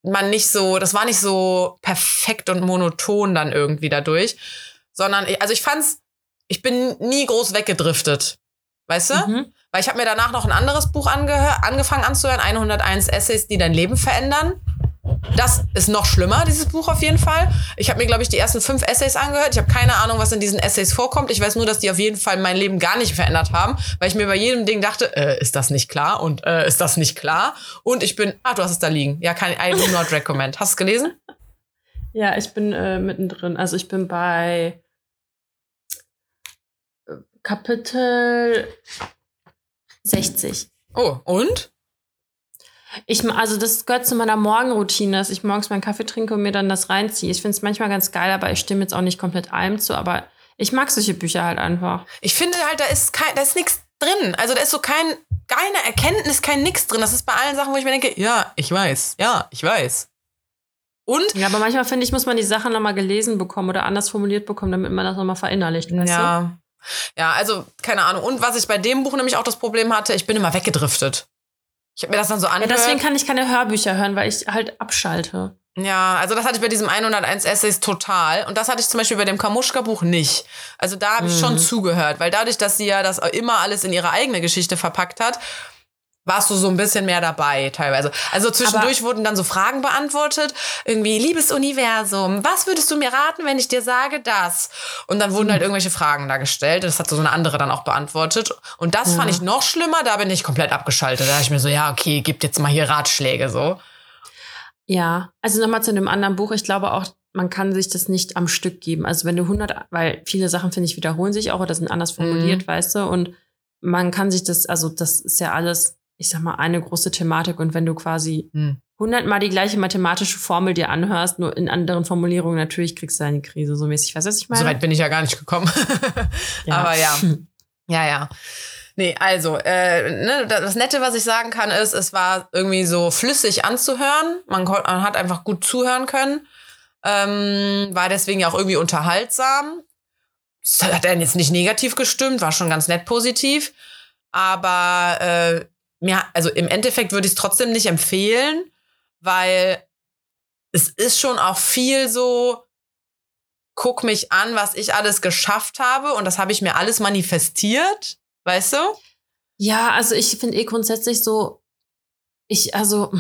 man nicht so, das war nicht so perfekt und monoton dann irgendwie dadurch, sondern, ich, also ich fand's, ich bin nie groß weggedriftet. Weißt du? Mhm. Weil ich habe mir danach noch ein anderes Buch angefangen anzuhören, 101 Essays, die dein Leben verändern. Das ist noch schlimmer, dieses Buch auf jeden Fall. Ich habe mir, glaube ich, die ersten fünf Essays angehört. Ich habe keine Ahnung, was in diesen Essays vorkommt. Ich weiß nur, dass die auf jeden Fall mein Leben gar nicht verändert haben, weil ich mir bei jedem Ding dachte, äh, ist das nicht klar und äh, ist das nicht klar? Und ich bin, ah, du hast es da liegen. Ja, kann I do not recommend. Hast du es gelesen? Ja, ich bin äh, mittendrin. Also ich bin bei äh, Kapitel 60. Oh, und? Ich, also das gehört zu meiner Morgenroutine, dass ich morgens meinen Kaffee trinke und mir dann das reinziehe. Ich finde es manchmal ganz geil, aber ich stimme jetzt auch nicht komplett allem zu. Aber ich mag solche Bücher halt einfach. Ich finde halt, da ist kein, da ist nichts drin. Also da ist so kein, keine Erkenntnis, kein nix drin. Das ist bei allen Sachen, wo ich mir denke, ja, ich weiß, ja, ich weiß. Und? Ja, aber manchmal finde ich, muss man die Sachen nochmal gelesen bekommen oder anders formuliert bekommen, damit man das nochmal verinnerlicht. Weißt ja. Du? Ja, also, keine Ahnung. Und was ich bei dem Buch nämlich auch das Problem hatte, ich bin immer weggedriftet. Ich habe mir das dann so angehört. Ja, deswegen kann ich keine Hörbücher hören, weil ich halt abschalte. Ja, also das hatte ich bei diesem 101 Essays total. Und das hatte ich zum Beispiel bei dem Kamuschka-Buch nicht. Also da habe ich mhm. schon zugehört, weil dadurch, dass sie ja das immer alles in ihre eigene Geschichte verpackt hat, warst du so ein bisschen mehr dabei teilweise. Also zwischendurch Aber wurden dann so Fragen beantwortet, irgendwie liebes Universum, was würdest du mir raten, wenn ich dir sage das? Und dann wurden mhm. halt irgendwelche Fragen da gestellt. Das hat so eine andere dann auch beantwortet. Und das ja. fand ich noch schlimmer. Da bin ich komplett abgeschaltet. Da dachte ich mir so, ja okay, gib jetzt mal hier Ratschläge so. Ja, also nochmal zu einem anderen Buch. Ich glaube auch, man kann sich das nicht am Stück geben. Also wenn du 100, weil viele Sachen, finde ich, wiederholen sich auch oder sind anders formuliert, mhm. weißt du, und man kann sich das, also das ist ja alles, ich sag mal, eine große Thematik und wenn du quasi mhm. hundertmal die gleiche mathematische Formel dir anhörst, nur in anderen Formulierungen, natürlich kriegst du eine Krise so mäßig. Weißt du, was ich meine? So weit bin ich ja gar nicht gekommen. ja. Aber ja. Ja, ja. Nee, also, äh, ne, das Nette, was ich sagen kann, ist, es war irgendwie so flüssig anzuhören. Man, man hat einfach gut zuhören können. Ähm, war deswegen ja auch irgendwie unterhaltsam. Das hat dann jetzt nicht negativ gestimmt, war schon ganz nett positiv. Aber äh, mir, also im Endeffekt würde ich es trotzdem nicht empfehlen, weil es ist schon auch viel so, guck mich an, was ich alles geschafft habe und das habe ich mir alles manifestiert. Weißt du? Ja, also ich finde eh grundsätzlich so, ich, also,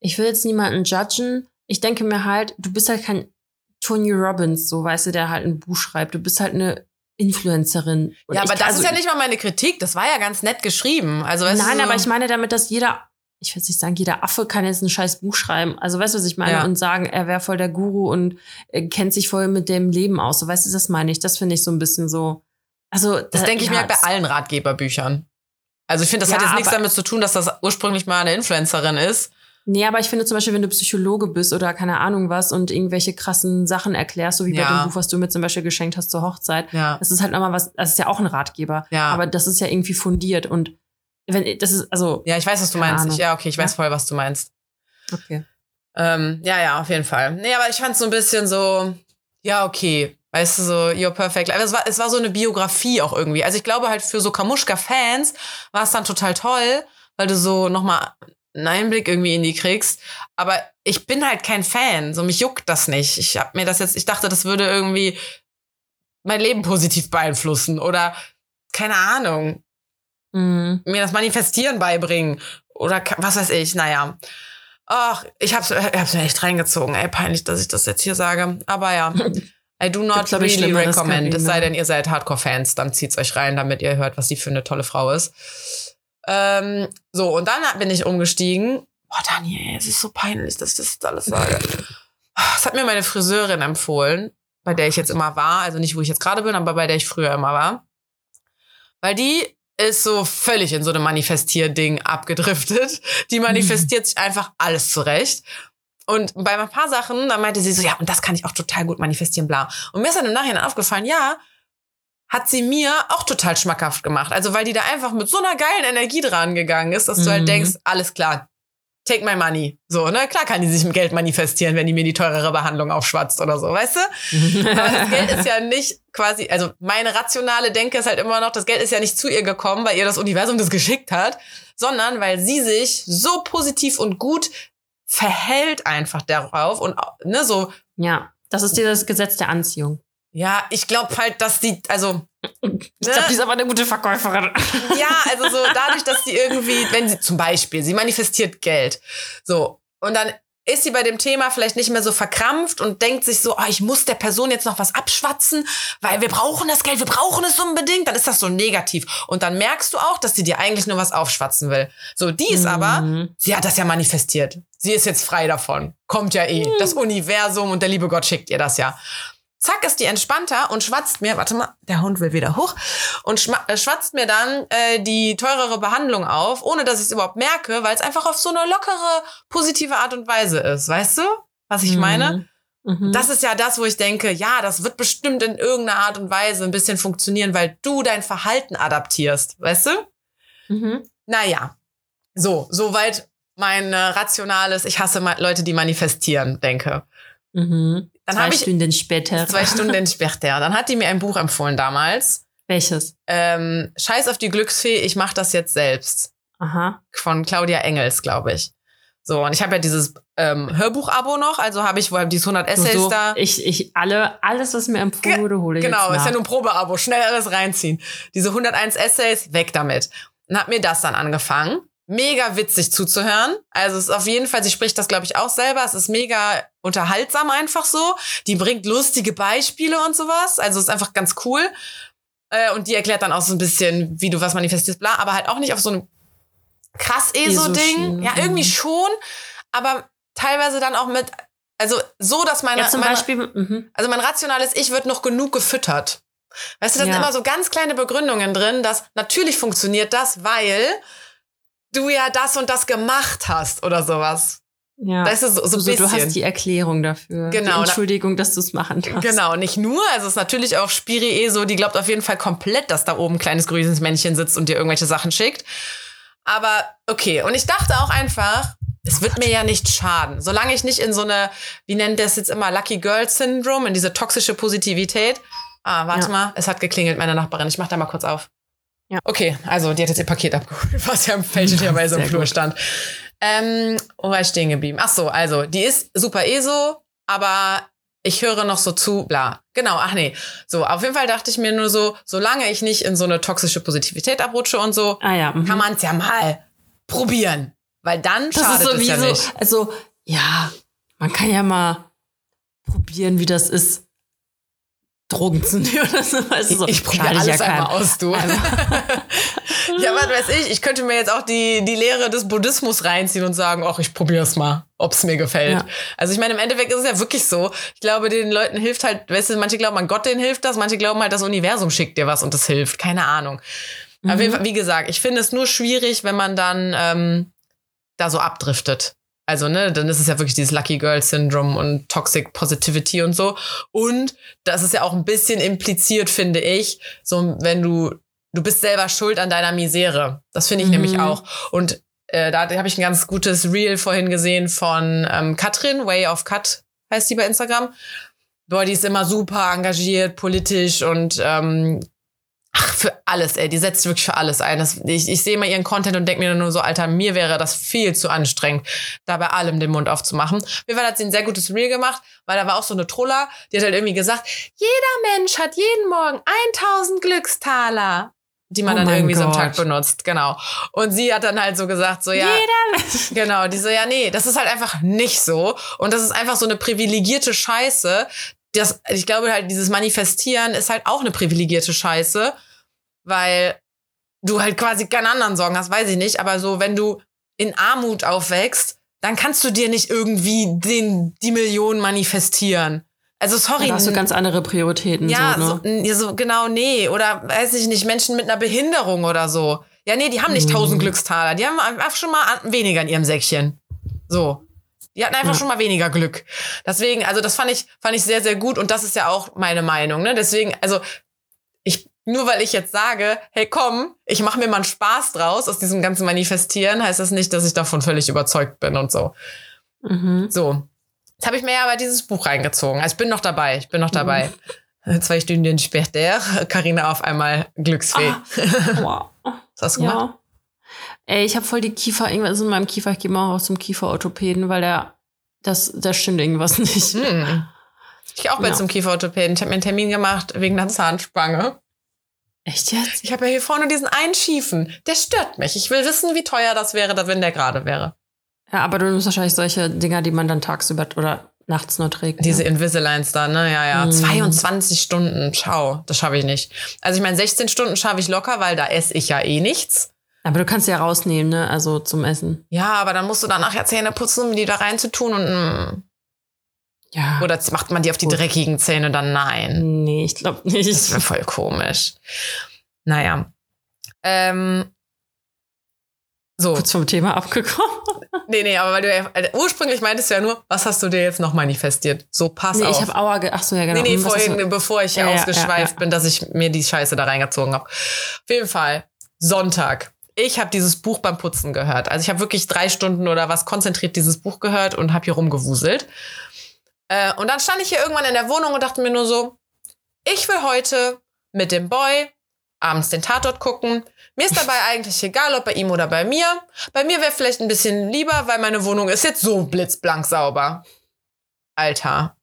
ich will jetzt niemanden judgen. Ich denke mir halt, du bist halt kein Tony Robbins, so weißt du, der halt ein Buch schreibt. Du bist halt eine Influencerin. Und ja, aber das also, ist ja nicht mal meine Kritik. Das war ja ganz nett geschrieben. Also, weißt nein, du, so aber ich meine damit, dass jeder, ich will nicht sagen, jeder Affe kann jetzt ein scheiß Buch schreiben. Also, weißt du, was ich meine? Ja. Und sagen, er wäre voll der Guru und äh, kennt sich voll mit dem Leben aus. So, weißt du, das meine ich. Das finde ich so ein bisschen so. Also, das da, denke ich ja, mir bei allen Ratgeberbüchern. Also ich finde, das ja, hat jetzt nichts damit zu tun, dass das ursprünglich mal eine Influencerin ist. Nee, aber ich finde zum Beispiel, wenn du Psychologe bist oder keine Ahnung was und irgendwelche krassen Sachen erklärst, so wie ja. bei dem Buch, was du mir zum Beispiel geschenkt hast zur Hochzeit, ja. das ist halt nochmal was, das ist ja auch ein Ratgeber. Ja. Aber das ist ja irgendwie fundiert und wenn, das ist, also. Ja, ich weiß, was du meinst. Ich, ja, okay, ich weiß voll, was du meinst. Okay. Ähm, ja, ja, auf jeden Fall. Nee, aber ich fand es so ein bisschen so, ja, okay. Weißt du, so, You're Perfect Life. Es war, es war so eine Biografie auch irgendwie. Also ich glaube halt für so Kamuschka-Fans war es dann total toll, weil du so nochmal einen Einblick irgendwie in die kriegst. Aber ich bin halt kein Fan. So, mich juckt das nicht. Ich hab mir das jetzt, ich dachte, das würde irgendwie mein Leben positiv beeinflussen oder keine Ahnung. Mhm. Mir das Manifestieren beibringen oder was weiß ich. Naja. Ach, ich hab's, ich hab's mir echt reingezogen. Ey, peinlich, dass ich das jetzt hier sage. Aber ja. I do not really recommend. Es sei denn, ihr seid Hardcore-Fans, dann zieht's euch rein, damit ihr hört, was sie für eine tolle Frau ist. Ähm, so, und dann bin ich umgestiegen. Boah, Daniel, es ist so peinlich, dass ich das alles sage. Das hat mir meine Friseurin empfohlen, bei der ich jetzt immer war. Also nicht, wo ich jetzt gerade bin, aber bei der ich früher immer war. Weil die ist so völlig in so einem Manifestier-Ding abgedriftet. Die manifestiert sich einfach alles zurecht. Und bei ein paar Sachen, da meinte sie so, ja, und das kann ich auch total gut manifestieren, bla. Und mir ist dann im Nachhinein aufgefallen, ja, hat sie mir auch total schmackhaft gemacht. Also, weil die da einfach mit so einer geilen Energie dran gegangen ist, dass mhm. du halt mhm. denkst, alles klar, take my money. So, ne? Klar kann die sich mit Geld manifestieren, wenn die mir die teurere Behandlung aufschwatzt oder so, weißt du? Aber das Geld ist ja nicht quasi, also meine rationale Denke ist halt immer noch, das Geld ist ja nicht zu ihr gekommen, weil ihr das Universum das geschickt hat, sondern weil sie sich so positiv und gut verhält einfach darauf und ne, so. Ja, das ist dieses Gesetz der Anziehung. Ja, ich glaube halt, dass die, also. Ich ne? glaube, die ist aber eine gute Verkäuferin. Ja, also so dadurch, dass die irgendwie, wenn sie zum Beispiel, sie manifestiert Geld. So. Und dann ist sie bei dem Thema vielleicht nicht mehr so verkrampft und denkt sich so, oh, ich muss der Person jetzt noch was abschwatzen, weil wir brauchen das Geld, wir brauchen es unbedingt, dann ist das so negativ. Und dann merkst du auch, dass sie dir eigentlich nur was aufschwatzen will. So, die ist mhm. aber, sie hat das ja manifestiert. Sie ist jetzt frei davon. Kommt ja eh. Mhm. Das Universum und der liebe Gott schickt ihr das ja. Zack ist die entspannter und schwatzt mir, warte mal, der Hund will wieder hoch, und äh, schwatzt mir dann äh, die teurere Behandlung auf, ohne dass ich es überhaupt merke, weil es einfach auf so eine lockere, positive Art und Weise ist. Weißt du, was ich meine? Mhm. Das ist ja das, wo ich denke, ja, das wird bestimmt in irgendeiner Art und Weise ein bisschen funktionieren, weil du dein Verhalten adaptierst, weißt du? Mhm. Naja, so, soweit mein äh, rationales, ich hasse Leute, die manifestieren, denke. Mhm. Dann Zwei habe ich Stunden später. zwei Stunden später. Dann hat die mir ein Buch empfohlen damals. Welches? Ähm, Scheiß auf die Glücksfee, ich mach das jetzt selbst. Aha. Von Claudia Engels, glaube ich. So, und ich habe ja dieses ähm, Hörbuch-Abo noch, also habe ich wohl dieses 100 Essays so, da. Ich, ich, alle, alles, was mir empfohlen wurde, hole ich Genau, jetzt ist ja nach. nur ein Probeabo, schnell alles reinziehen. Diese 101 Essays, weg damit. Und hab mir das dann angefangen. Mega witzig zuzuhören. Also es ist auf jeden Fall, sie spricht das, glaube ich, auch selber. Es ist mega unterhaltsam einfach so. Die bringt lustige Beispiele und sowas. Also es ist einfach ganz cool. Äh, und die erklärt dann auch so ein bisschen, wie du was manifestierst, bla, aber halt auch nicht auf so einem krass ESO-Ding. Ja, irgendwie mhm. schon, aber teilweise dann auch mit, also so, dass meine, Ja, zum meine Beispiel, mhm. also mein rationales Ich wird noch genug gefüttert. Weißt du, da sind Ja. immer so ganz kleine Begründungen drin, dass natürlich funktioniert das, weil du ja das und das gemacht hast oder sowas. ja. Das ist so, so ein so, bisschen. du hast die Erklärung dafür. Genau, Die Entschuldigung, dass du es machen darfst. Genau, nicht nur, also es ist natürlich auch Spiri eh so, die glaubt auf jeden Fall komplett, dass da oben ein kleines grünes Männchen sitzt und dir irgendwelche Sachen schickt. Aber okay, und ich dachte auch einfach, es wird mir ja nicht schaden, solange ich nicht in so eine, wie nennt das jetzt immer, Lucky Girl Syndrome, in diese toxische Positivität. Ah, warte Ja. mal, es hat geklingelt, meine Nachbarin. Ich mach da mal kurz auf. Ja. Okay, also die hat jetzt ihr Paket abgeholt, was ja fälschlicherweise im Flur gut. stand. Ähm, wo war ich stehen geblieben? Ach so, also die ist super ESO, aber ich höre noch so zu, bla. Genau, ach nee. So, auf jeden Fall dachte ich mir nur so, solange ich nicht in so eine toxische Positivität abrutsche und so, Ah ja. Mhm. kann man es ja mal probieren. Weil dann das schadet ist es ja sowieso, nicht. also, ja, man kann ja mal probieren, wie das ist, Drogen zu nehmen oder so. Weißt du, so ich probiere alles ja einmal aus, du. ja, was weiß ich, ich könnte mir jetzt auch die, die Lehre des Buddhismus reinziehen und sagen, ach, ich probiere es mal, ob es mir gefällt. Ja. Also ich meine, im Endeffekt ist es ja wirklich so. Ich glaube, den Leuten hilft halt, weißt du, manche glauben an Gott, denen hilft das, manche glauben halt, das Universum schickt dir was und das hilft. Keine Ahnung. Mhm. Jeden Fall, wie gesagt, ich finde es nur schwierig, wenn man dann ähm, da so abdriftet. Also, ne, dann ist es ja wirklich dieses Lucky Girl Syndrome und Toxic Positivity und so. Und das ist ja auch ein bisschen impliziert, finde ich, so wenn du, du bist selber schuld an deiner Misere. Das finde ich Mhm. nämlich auch. Und äh, da habe ich ein ganz gutes Reel vorhin gesehen von ähm, Katrin, Way of Cut heißt die bei Instagram. Boah, die ist immer super engagiert, politisch und ähm, ach, für alles, ey. Die setzt wirklich für alles ein. Das, ich, ich sehe mal ihren Content und denke mir nur so, Alter, mir wäre das viel zu anstrengend, da bei allem den Mund aufzumachen. Auf jeden Fall hat sie ein sehr gutes Reel gemacht, weil da war auch so eine Troller, die hat halt irgendwie gesagt, jeder Mensch hat jeden Morgen 1000 Glückstaler. Die man Oh dann irgendwie so am Gott. Tag benutzt, genau. Und sie hat dann halt so gesagt, so ja, Jeder Mensch. Genau, die so, ja, nee, das ist halt einfach nicht so. Und das ist einfach so eine privilegierte Scheiße. Das, ich glaube halt, dieses Manifestieren ist halt auch eine privilegierte Scheiße, weil du halt quasi keine anderen Sorgen hast, weiß ich nicht. Aber so, wenn du in Armut aufwächst, dann kannst du dir nicht irgendwie den, die Millionen manifestieren. Also sorry. Da hast du ganz andere Prioritäten. Ja, so, so, ne? ja, so genau, nee. Oder weiß ich nicht, Menschen mit einer Behinderung oder so. Ja, nee, die haben nicht Mhm. tausend Glückstaler. Die haben einfach schon mal weniger in ihrem Säckchen. So. Die hatten einfach Ja. schon mal weniger Glück. Deswegen, also das fand ich, fand ich sehr, sehr gut und das ist ja auch meine Meinung. Ne? Deswegen, also ich, nur weil ich jetzt sage, hey komm, ich mache mir mal einen Spaß draus aus diesem ganzen Manifestieren, heißt das nicht, dass ich davon völlig überzeugt bin und so. Mhm. So. Jetzt habe ich mir ja aber dieses Buch reingezogen. Also ich bin noch dabei. Ich bin noch dabei. Zwei Stunden später, Karina auf einmal Glücksfee. Ah. Wow. Was hast du gemacht? Ja. Ey, ich habe voll die Kiefer, irgendwas in meinem Kiefer. Ich gehe mal auch zum Kieferorthopäden, weil der, das, da stimmt irgendwas nicht. Hm. Ich auch bald Ja. zum Kieferorthopäden. Ich habe mir einen Termin gemacht wegen einer Zahnspange. Echt jetzt? Ich habe ja hier vorne diesen einen Schiefen. Der stört mich. Ich will wissen, wie teuer das wäre, wenn der gerade wäre. Ja, aber du nimmst wahrscheinlich solche Dinger, die man dann tagsüber oder nachts nur trägt. Diese ne? Invisaligns da, ne? Ja, ja. Mhm. 22 Stunden. Ciao. Das schaffe ich nicht. Also ich meine, 16 Stunden schaffe ich locker, weil da esse ich ja eh nichts. Aber du kannst sie ja rausnehmen, ne? Also zum Essen. Ja, aber dann musst du danach ja Zähne putzen, um die da reinzutun und mm. Ja. Oder macht man die auf die Gut. dreckigen Zähne dann? Nein. Nee, ich glaube nicht. Das wäre voll komisch. Naja. Ähm, so. Kurz vom Thema abgekommen. Nee, nee, aber weil du ja, äh, ursprünglich meintest du ja nur, was hast du dir jetzt noch manifestiert? So, pass Nee, auf. ich habe Aua ge Ach so, ja, genau. Nee, nee, was vorhin, bevor ich ja, ausgeschweift ja, ja. bin, dass ich mir die Scheiße da reingezogen habe. Auf jeden Fall, Sonntag. Ich habe dieses Buch beim Putzen gehört. Also ich habe wirklich drei Stunden oder was konzentriert dieses Buch gehört und habe hier rumgewuselt. Äh, und dann stand ich hier irgendwann in der Wohnung und dachte mir nur so, ich will heute mit dem Boy abends den Tatort gucken. Mir ist dabei eigentlich egal, ob bei ihm oder bei mir. Bei mir wäre vielleicht ein bisschen lieber, weil meine Wohnung ist jetzt so blitzblank sauber. Alter,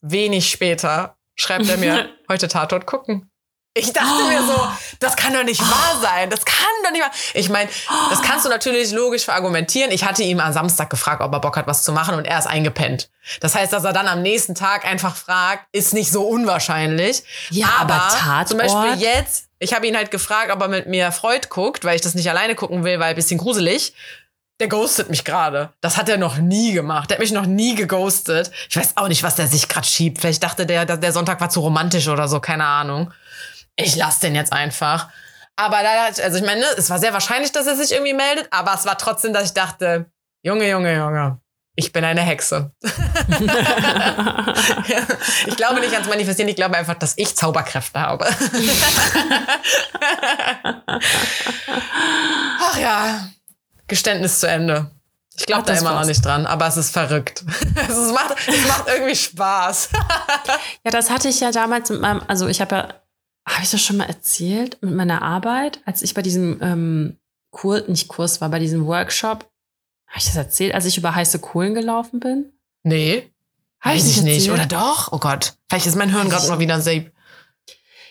wenig später schreibt er mir, heute Tatort gucken. Ich dachte mir so, das kann doch nicht wahr sein. Das kann doch nicht wahr. Ich meine, das kannst du natürlich logisch verargumentieren. Ich hatte ihm am Samstag gefragt, ob er Bock hat, was zu machen und er ist eingepennt. Das heißt, dass er dann am nächsten Tag einfach fragt, ist nicht so unwahrscheinlich. Ja, aber Tatort? Zum Beispiel jetzt, ich habe ihn halt gefragt, ob er mit mir Freud guckt, weil ich das nicht alleine gucken will, weil ein bisschen gruselig. Der ghostet mich gerade. Das hat er noch nie gemacht. Der hat mich noch nie geghostet. Ich weiß auch nicht, was der sich gerade schiebt. Vielleicht dachte der, der Sonntag war zu romantisch oder so, keine Ahnung. Ich lasse den jetzt einfach. Aber da, also ich meine, es war sehr wahrscheinlich, dass er sich irgendwie meldet, aber es war trotzdem, dass ich dachte, Junge, Junge, Junge, ich bin eine Hexe. ich glaube nicht ans Manifestieren, ich glaube einfach, dass ich Zauberkräfte habe. Ach ja, Geständnis zu Ende. Ich glaube da immer noch nicht dran, aber es ist verrückt. es, macht, es macht irgendwie Spaß. Ja, das hatte ich ja damals mit meinem, also ich habe ja, habe ich das schon mal erzählt, mit meiner Arbeit, als ich bei diesem ähm, Kurs, nicht Kurs war, bei diesem Workshop, habe ich das erzählt, als ich über heiße Kohlen gelaufen bin? Nee, Hab weiß ich ich nicht. erzählt? Oder doch? Oh Gott. Vielleicht ist mein Hirn gerade mal wieder sehr.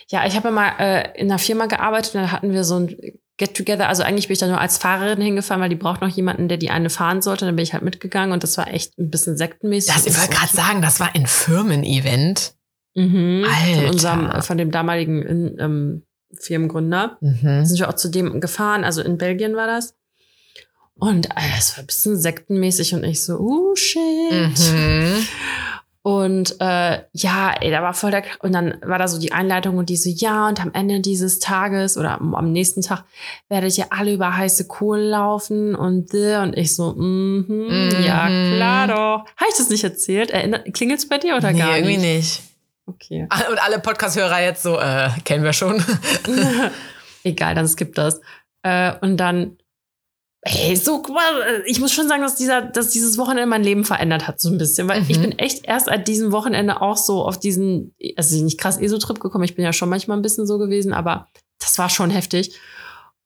Ja, ich habe mal äh, in einer Firma gearbeitet und dann hatten wir so ein Get-Together. Also eigentlich bin ich da nur als Fahrerin hingefahren, weil die braucht noch jemanden, der die eine fahren sollte. Dann bin ich halt mitgegangen und das war echt ein bisschen sektenmäßig. Das, ich wollte gerade sagen, das war ein Firmen-Event. Mhm. Von Alter. unserem, von dem damaligen ähm, Firmengründer. Mhm. sind wir auch zu dem gefahren, also in Belgien war das. Und äh, es war ein bisschen sektenmäßig und ich so, uh, shit. Mhm. Und äh, ja, ey, da war voll der und dann war da so die Einleitung und die so, ja, und am Ende dieses Tages oder am, am nächsten Tag werdet ihr alle über heiße Kohlen laufen und und ich so, mhm, ja, Mhm. klar doch. Habe ich das nicht erzählt? Erinnert, klingelt's bei dir oder Nee, gar irgendwie nicht? Okay. Und alle Podcast-Hörer jetzt so, äh, kennen wir schon. Egal, dann skippt das. Äh, und dann, ey, so, mal, ich muss schon sagen, dass, dieser, dass dieses Wochenende mein Leben verändert hat, so ein bisschen. Weil Mhm. ich bin echt erst seit diesem Wochenende auch so auf diesen, also nicht krass ESO-Trip gekommen. Ich bin ja schon manchmal ein bisschen so gewesen, aber das war schon heftig.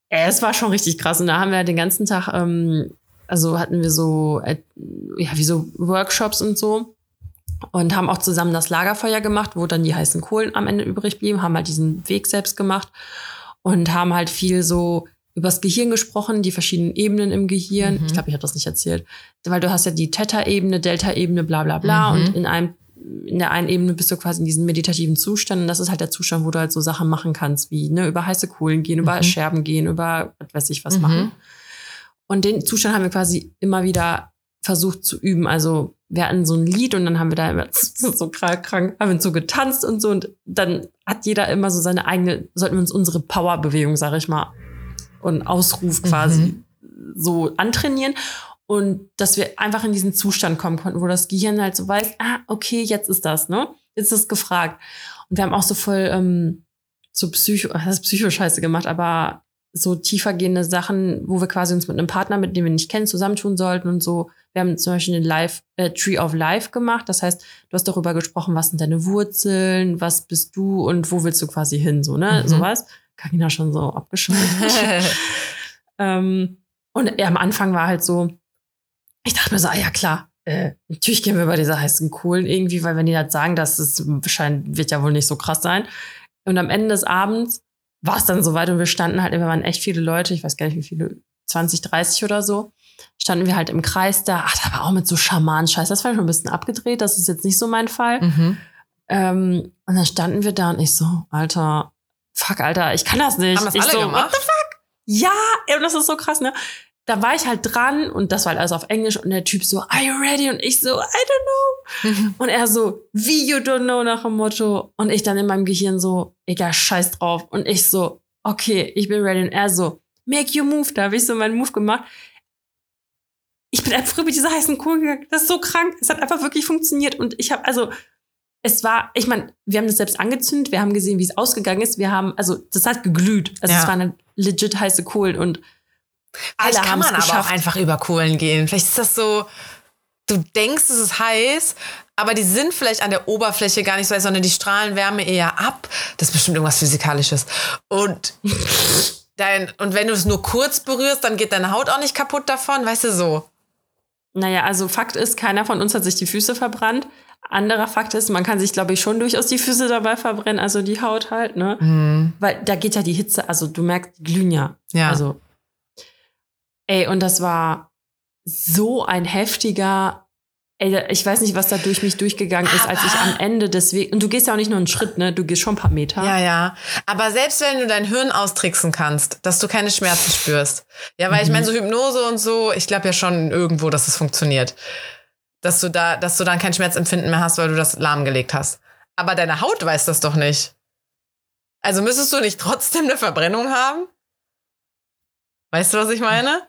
Äh, Es war schon richtig krass. Und da haben wir den ganzen Tag, ähm, also hatten wir so, äh, ja, wie so Workshops und so. Und haben auch zusammen das Lagerfeuer gemacht, wo dann die heißen Kohlen am Ende übrig blieben, haben halt diesen Weg selbst gemacht und haben halt viel so übers Gehirn gesprochen, die verschiedenen Ebenen im Gehirn. Mhm. Ich glaube, ich habe das nicht erzählt. Weil du hast ja die Theta-Ebene, Delta-Ebene, bla bla bla. Mhm. Und in einem in der einen Ebene bist du quasi in diesem meditativen Zustand und das ist halt der Zustand, wo du halt so Sachen machen kannst, wie ne, über heiße Kohlen gehen, über Mhm. Scherben gehen, über was weiß ich was Mhm. machen. Und den Zustand haben wir quasi immer wieder versucht zu üben. Also wir hatten so ein Lied und dann haben wir da immer so krank, krank haben wir so getanzt und so und dann hat jeder immer so seine eigene, sollten wir uns unsere Powerbewegung, sag ich mal, und Ausruf quasi so antrainieren und dass wir einfach in diesen Zustand kommen konnten, wo das Gehirn halt so weiß, ah, okay, jetzt ist das, ne? Jetzt ist es gefragt. Und wir haben auch so voll ähm, so Psycho, das Psychoscheiße gemacht, aber so tiefergehende Sachen, wo wir quasi uns mit einem Partner, mit dem wir nicht kennen, zusammentun sollten und so. Wir haben zum Beispiel den Life, äh, Tree of Life gemacht. Das heißt, du hast darüber gesprochen, was sind deine Wurzeln, was bist du und wo willst du quasi hin, so, ne? Mhm. Sowas. Carina schon so abgeschaltet. ähm, und ja, am Anfang war halt so, ich dachte mir so, ah ja klar, äh, natürlich gehen wir über diese heißen Kohlen irgendwie, weil wenn die das sagen, das ist, scheint, wird ja wohl nicht so krass sein. Und am Ende des Abends war es dann soweit und wir standen halt, wir waren echt viele Leute, ich weiß gar nicht wie viele, 20, 30 oder so, standen wir halt im Kreis da, ach, da war auch mit so Schaman-Scheiß, das war schon ein bisschen abgedreht, das ist jetzt nicht so mein Fall. mhm. Ähm, und dann standen wir da und ich so, Alter, fuck, Alter, ich kann das nicht. Haben das ich alle so, gemacht? What the fuck? Ja, und das ist so krass, ne? Da war ich halt dran und das war halt alles auf Englisch und der Typ so, are you ready? Und ich so, I don't know. und er so, wie you don't know nach dem Motto. Und ich dann in meinem Gehirn so, egal, scheiß drauf. Und ich so, okay, ich bin ready. Und er so, make your move. Da habe ich so meinen Move gemacht. Ich bin einfach mit dieser heißen Kohle gegangen. Das ist so krank. Es hat einfach wirklich funktioniert. Und ich habe, also, es war, ich meine, wir haben das selbst angezündet, wir haben gesehen, wie es ausgegangen ist. Wir haben, also, das hat geglüht. Also, Ja. es waren legit heiße Kohlen und alle Vielleicht kann man aber auch geschafft. einfach über Kohlen gehen. Vielleicht ist das so, du denkst, es ist heiß, aber die sind vielleicht an der Oberfläche gar nicht so heiß, sondern die strahlen Wärme eher ab. Das ist bestimmt irgendwas Physikalisches. Und, dein, und wenn du es nur kurz berührst, dann geht deine Haut auch nicht kaputt davon, weißt du so. Naja, also Fakt ist, keiner von uns hat sich die Füße verbrannt. Anderer Fakt ist, man kann sich, glaube ich, schon durchaus die Füße dabei verbrennen, also die Haut halt, ne? Weil da geht ja die Hitze, also du merkst, die glühen ja. Ja. Also, ey, und das war so ein heftiger, ey, ich weiß nicht, was da durch mich durchgegangen ist, als ich am Ende deswegen, und du gehst ja auch nicht nur einen Schritt, ne? Du gehst schon ein paar Meter. Ja, ja. Aber selbst wenn du dein Hirn austricksen kannst, dass du keine Schmerzen spürst. Ja, weil ich meine, so Hypnose und so, ich glaube ja schon irgendwo, dass es funktioniert. Dass du da, dass du dann kein Schmerzempfinden mehr hast, weil du das lahmgelegt hast. Aber deine Haut weiß das doch nicht. Also müsstest du nicht trotzdem eine Verbrennung haben? Weißt du, was ich meine?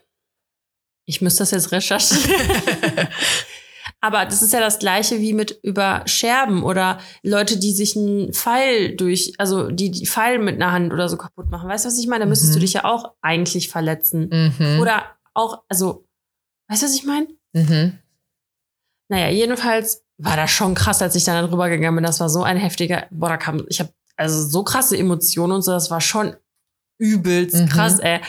Ich müsste das jetzt recherchieren. Aber das ist ja das gleiche wie mit über Scherben oder Leute, die sich einen Pfeil durch, also die, die Pfeil mit einer Hand oder so kaputt machen. Weißt du, was ich meine? Da müsstest Mhm. du dich ja auch eigentlich verletzen. Mhm. Oder auch, also, weißt du, was ich meine? Mhm. Naja, jedenfalls war das schon krass, als ich dann drüber gegangen bin. Das war so ein heftiger, boah, da kam, ich habe also so krasse Emotionen und so, das war schon übelst Mhm. krass, ey.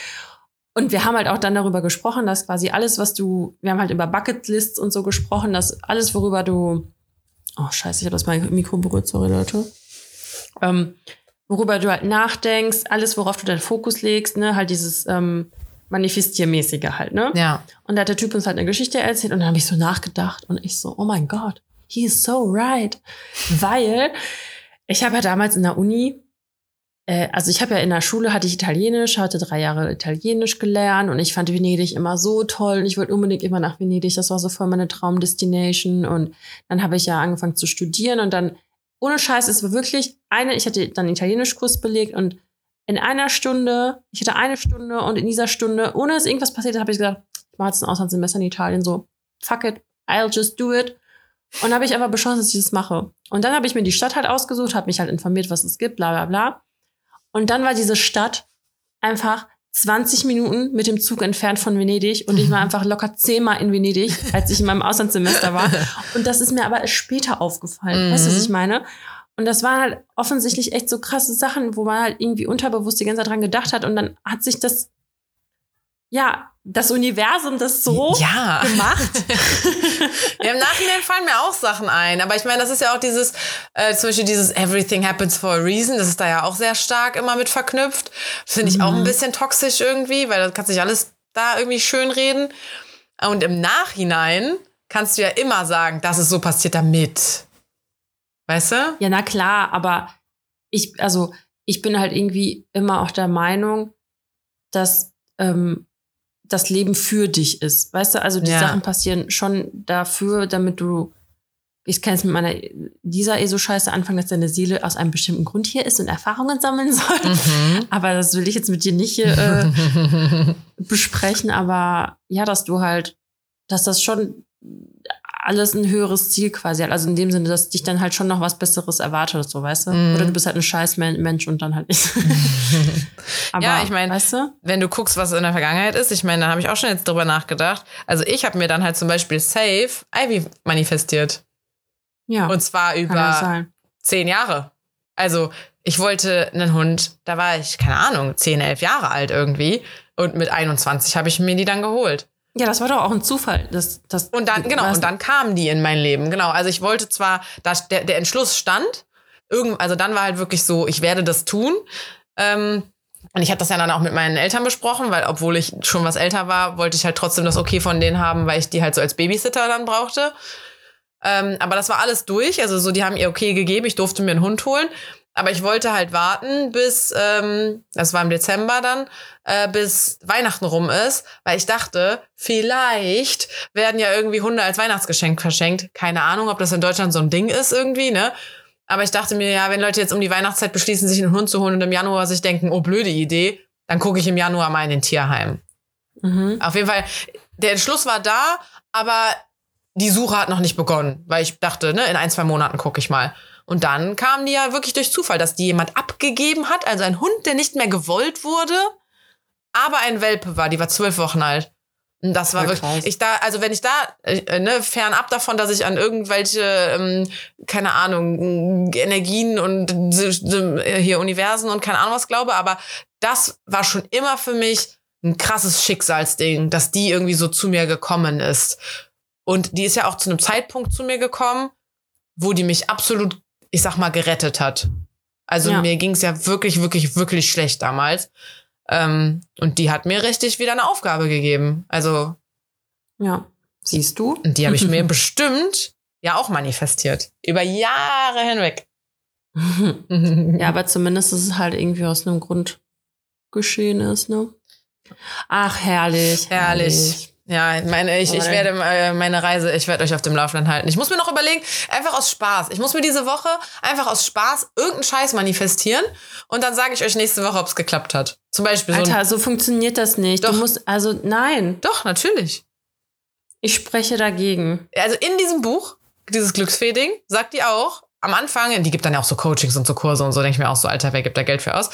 Und wir haben halt auch dann darüber gesprochen, dass quasi alles, was du, wir haben halt über Bucketlists und so gesprochen, dass alles, worüber du, oh scheiße, ich habe das mein Mikro berührt, sorry Leute, ähm, worüber du halt nachdenkst, alles, worauf du deinen Fokus legst, ne, halt dieses ähm, Manifestiermäßige halt, ne? Ja. Und da hat der Typ uns halt eine Geschichte erzählt und dann habe ich so nachgedacht und ich so, oh mein Gott, he is so right. Weil ich habe ja damals in der Uni, also ich habe ja in der Schule hatte ich Italienisch, hatte drei Jahre Italienisch gelernt und ich fand Venedig immer so toll und ich wollte unbedingt immer nach Venedig. Das war so voll meine Traumdestination und dann habe ich ja angefangen zu studieren und dann ohne Scheiß, es war wirklich eine, ich hatte dann Italienischkurs belegt und in einer Stunde, ich hatte eine Stunde und in dieser Stunde, ohne dass irgendwas passiert ist, habe ich gesagt, ich mache jetzt ein Auslandssemester in Italien, so, fuck it, I'll just do it. Und habe ich einfach beschlossen, dass ich das mache. Und dann habe ich mir die Stadt halt ausgesucht, habe mich halt informiert, was es gibt, bla bla bla. Und dann war diese Stadt einfach 20 Minuten mit dem Zug entfernt von Venedig und ich war einfach locker zehnmal in Venedig, als ich in meinem Auslandssemester war. Und das ist mir aber erst später aufgefallen. Weißt du, was Mhm. ich meine? Und das waren halt offensichtlich echt so krasse Sachen, wo man halt irgendwie unterbewusst die ganze Zeit dran gedacht hat und dann hat sich das, ja, das Universum das so ja. gemacht. Ja, im Nachhinein fallen mir auch Sachen ein. Aber ich meine, das ist ja auch dieses, äh, zum Beispiel dieses Everything happens for a reason. Das ist da ja auch sehr stark immer mit verknüpft. Das finde ich auch ein bisschen toxisch irgendwie, weil da kannst du sich alles da irgendwie schön reden. Und im Nachhinein kannst du ja immer sagen, das ist so passiert damit. Weißt du? Ja, na klar, aber ich, also ich bin halt irgendwie immer auch der Meinung, dass ähm, das Leben für dich ist. Weißt du, also die Ja. Sachen passieren schon dafür, damit du, ich kann es mit meiner dieser eh so scheiße anfangen, dass deine Seele aus einem bestimmten Grund hier ist und Erfahrungen sammeln soll. Mhm. Aber das will ich jetzt mit dir nicht hier, äh, besprechen, aber ja, dass du halt, dass das schon alles ein höheres Ziel quasi hat. Also in dem Sinne, dass dich dann halt schon noch was Besseres erwartet, so, weißt du? Mhm. Oder du bist halt ein scheiß Men- Mensch und dann halt nicht. aber, Ja, ich mein- weißt du? wenn du guckst, was in der Vergangenheit ist, ich meine, da habe ich auch schon jetzt drüber nachgedacht. Also ich habe mir dann halt zum Beispiel Safe Ivy manifestiert. Ja, Und zwar über zehn Jahre. Also ich wollte einen Hund, da war ich, keine Ahnung, zehn, elf Jahre alt irgendwie. Und mit 21 habe ich mir die dann geholt. Ja, das war doch auch ein Zufall. Das, das, Und dann, genau, und dann kamen die in mein Leben. Genau. Also ich wollte zwar, da der, der Entschluss stand, irgend, also dann war halt wirklich so, ich werde das tun. Ähm, und ich hatte das ja dann auch mit meinen Eltern besprochen, weil obwohl ich schon was älter war, wollte ich halt trotzdem das Okay von denen haben, weil ich die halt so als Babysitter dann brauchte. Ähm, aber das war alles durch. Also so, die haben ihr Okay gegeben, ich durfte mir einen Hund holen. Aber ich wollte halt warten, bis, ähm, das war im Dezember dann, äh, bis Weihnachten rum ist, weil ich dachte, vielleicht werden ja irgendwie Hunde als Weihnachtsgeschenk verschenkt. Keine Ahnung, ob das in Deutschland so ein Ding ist irgendwie, ne? Aber ich dachte mir, ja, wenn Leute jetzt um die Weihnachtszeit beschließen, sich einen Hund zu holen und im Januar sich denken, oh, blöde Idee, dann gucke ich im Januar mal in den Tierheim. Mhm. Auf jeden Fall, der Entschluss war da, aber die Suche hat noch nicht begonnen, weil ich dachte, ne, in ein, zwei Monaten gucke ich mal. Und dann kamen die ja wirklich durch Zufall, dass die jemand abgegeben hat, also ein Hund, der nicht mehr gewollt wurde, aber ein Welpe war, die war zwölf Wochen alt. Und das war Ja, wirklich, krass. ich da, also wenn ich da, äh, ne, fernab davon, dass ich an irgendwelche, ähm, keine Ahnung, Energien und äh, hier Universen und keine Ahnung was glaube, aber das war schon immer für mich ein krasses Schicksalsding, dass die irgendwie so zu mir gekommen ist. Und die ist ja auch zu einem Zeitpunkt zu mir gekommen, wo die mich absolut, ich sag mal, gerettet hat. Also Ja. mir ging es ja wirklich, wirklich, wirklich schlecht damals. Ähm, und die hat mir richtig wieder eine Aufgabe gegeben. Also, Ja. Siehst du? und die habe ich mir bestimmt ja auch manifestiert. Über Jahre hinweg. Ja, aber zumindest ist es halt irgendwie aus einem Grund geschehen ist, ne? Ach, herrlich. Herrlich. Ja, meine, ich, ich werde äh, meine Reise, ich werde euch auf dem Laufenden halten. Ich muss mir noch überlegen, einfach aus Spaß. Ich muss mir diese Woche einfach aus Spaß irgendeinen Scheiß manifestieren und dann sage ich euch nächste Woche, ob es geklappt hat. Zum Beispiel so Alter, so funktioniert das nicht. Doch. Du musst, also nein, Doch, natürlich. ich spreche dagegen. Also in diesem Buch, dieses Glücksfee-Ding, sagt die auch, am Anfang, die gibt dann ja auch so Coachings und so Kurse und so, denke ich mir auch so, Alter, wer gibt da Geld für aus?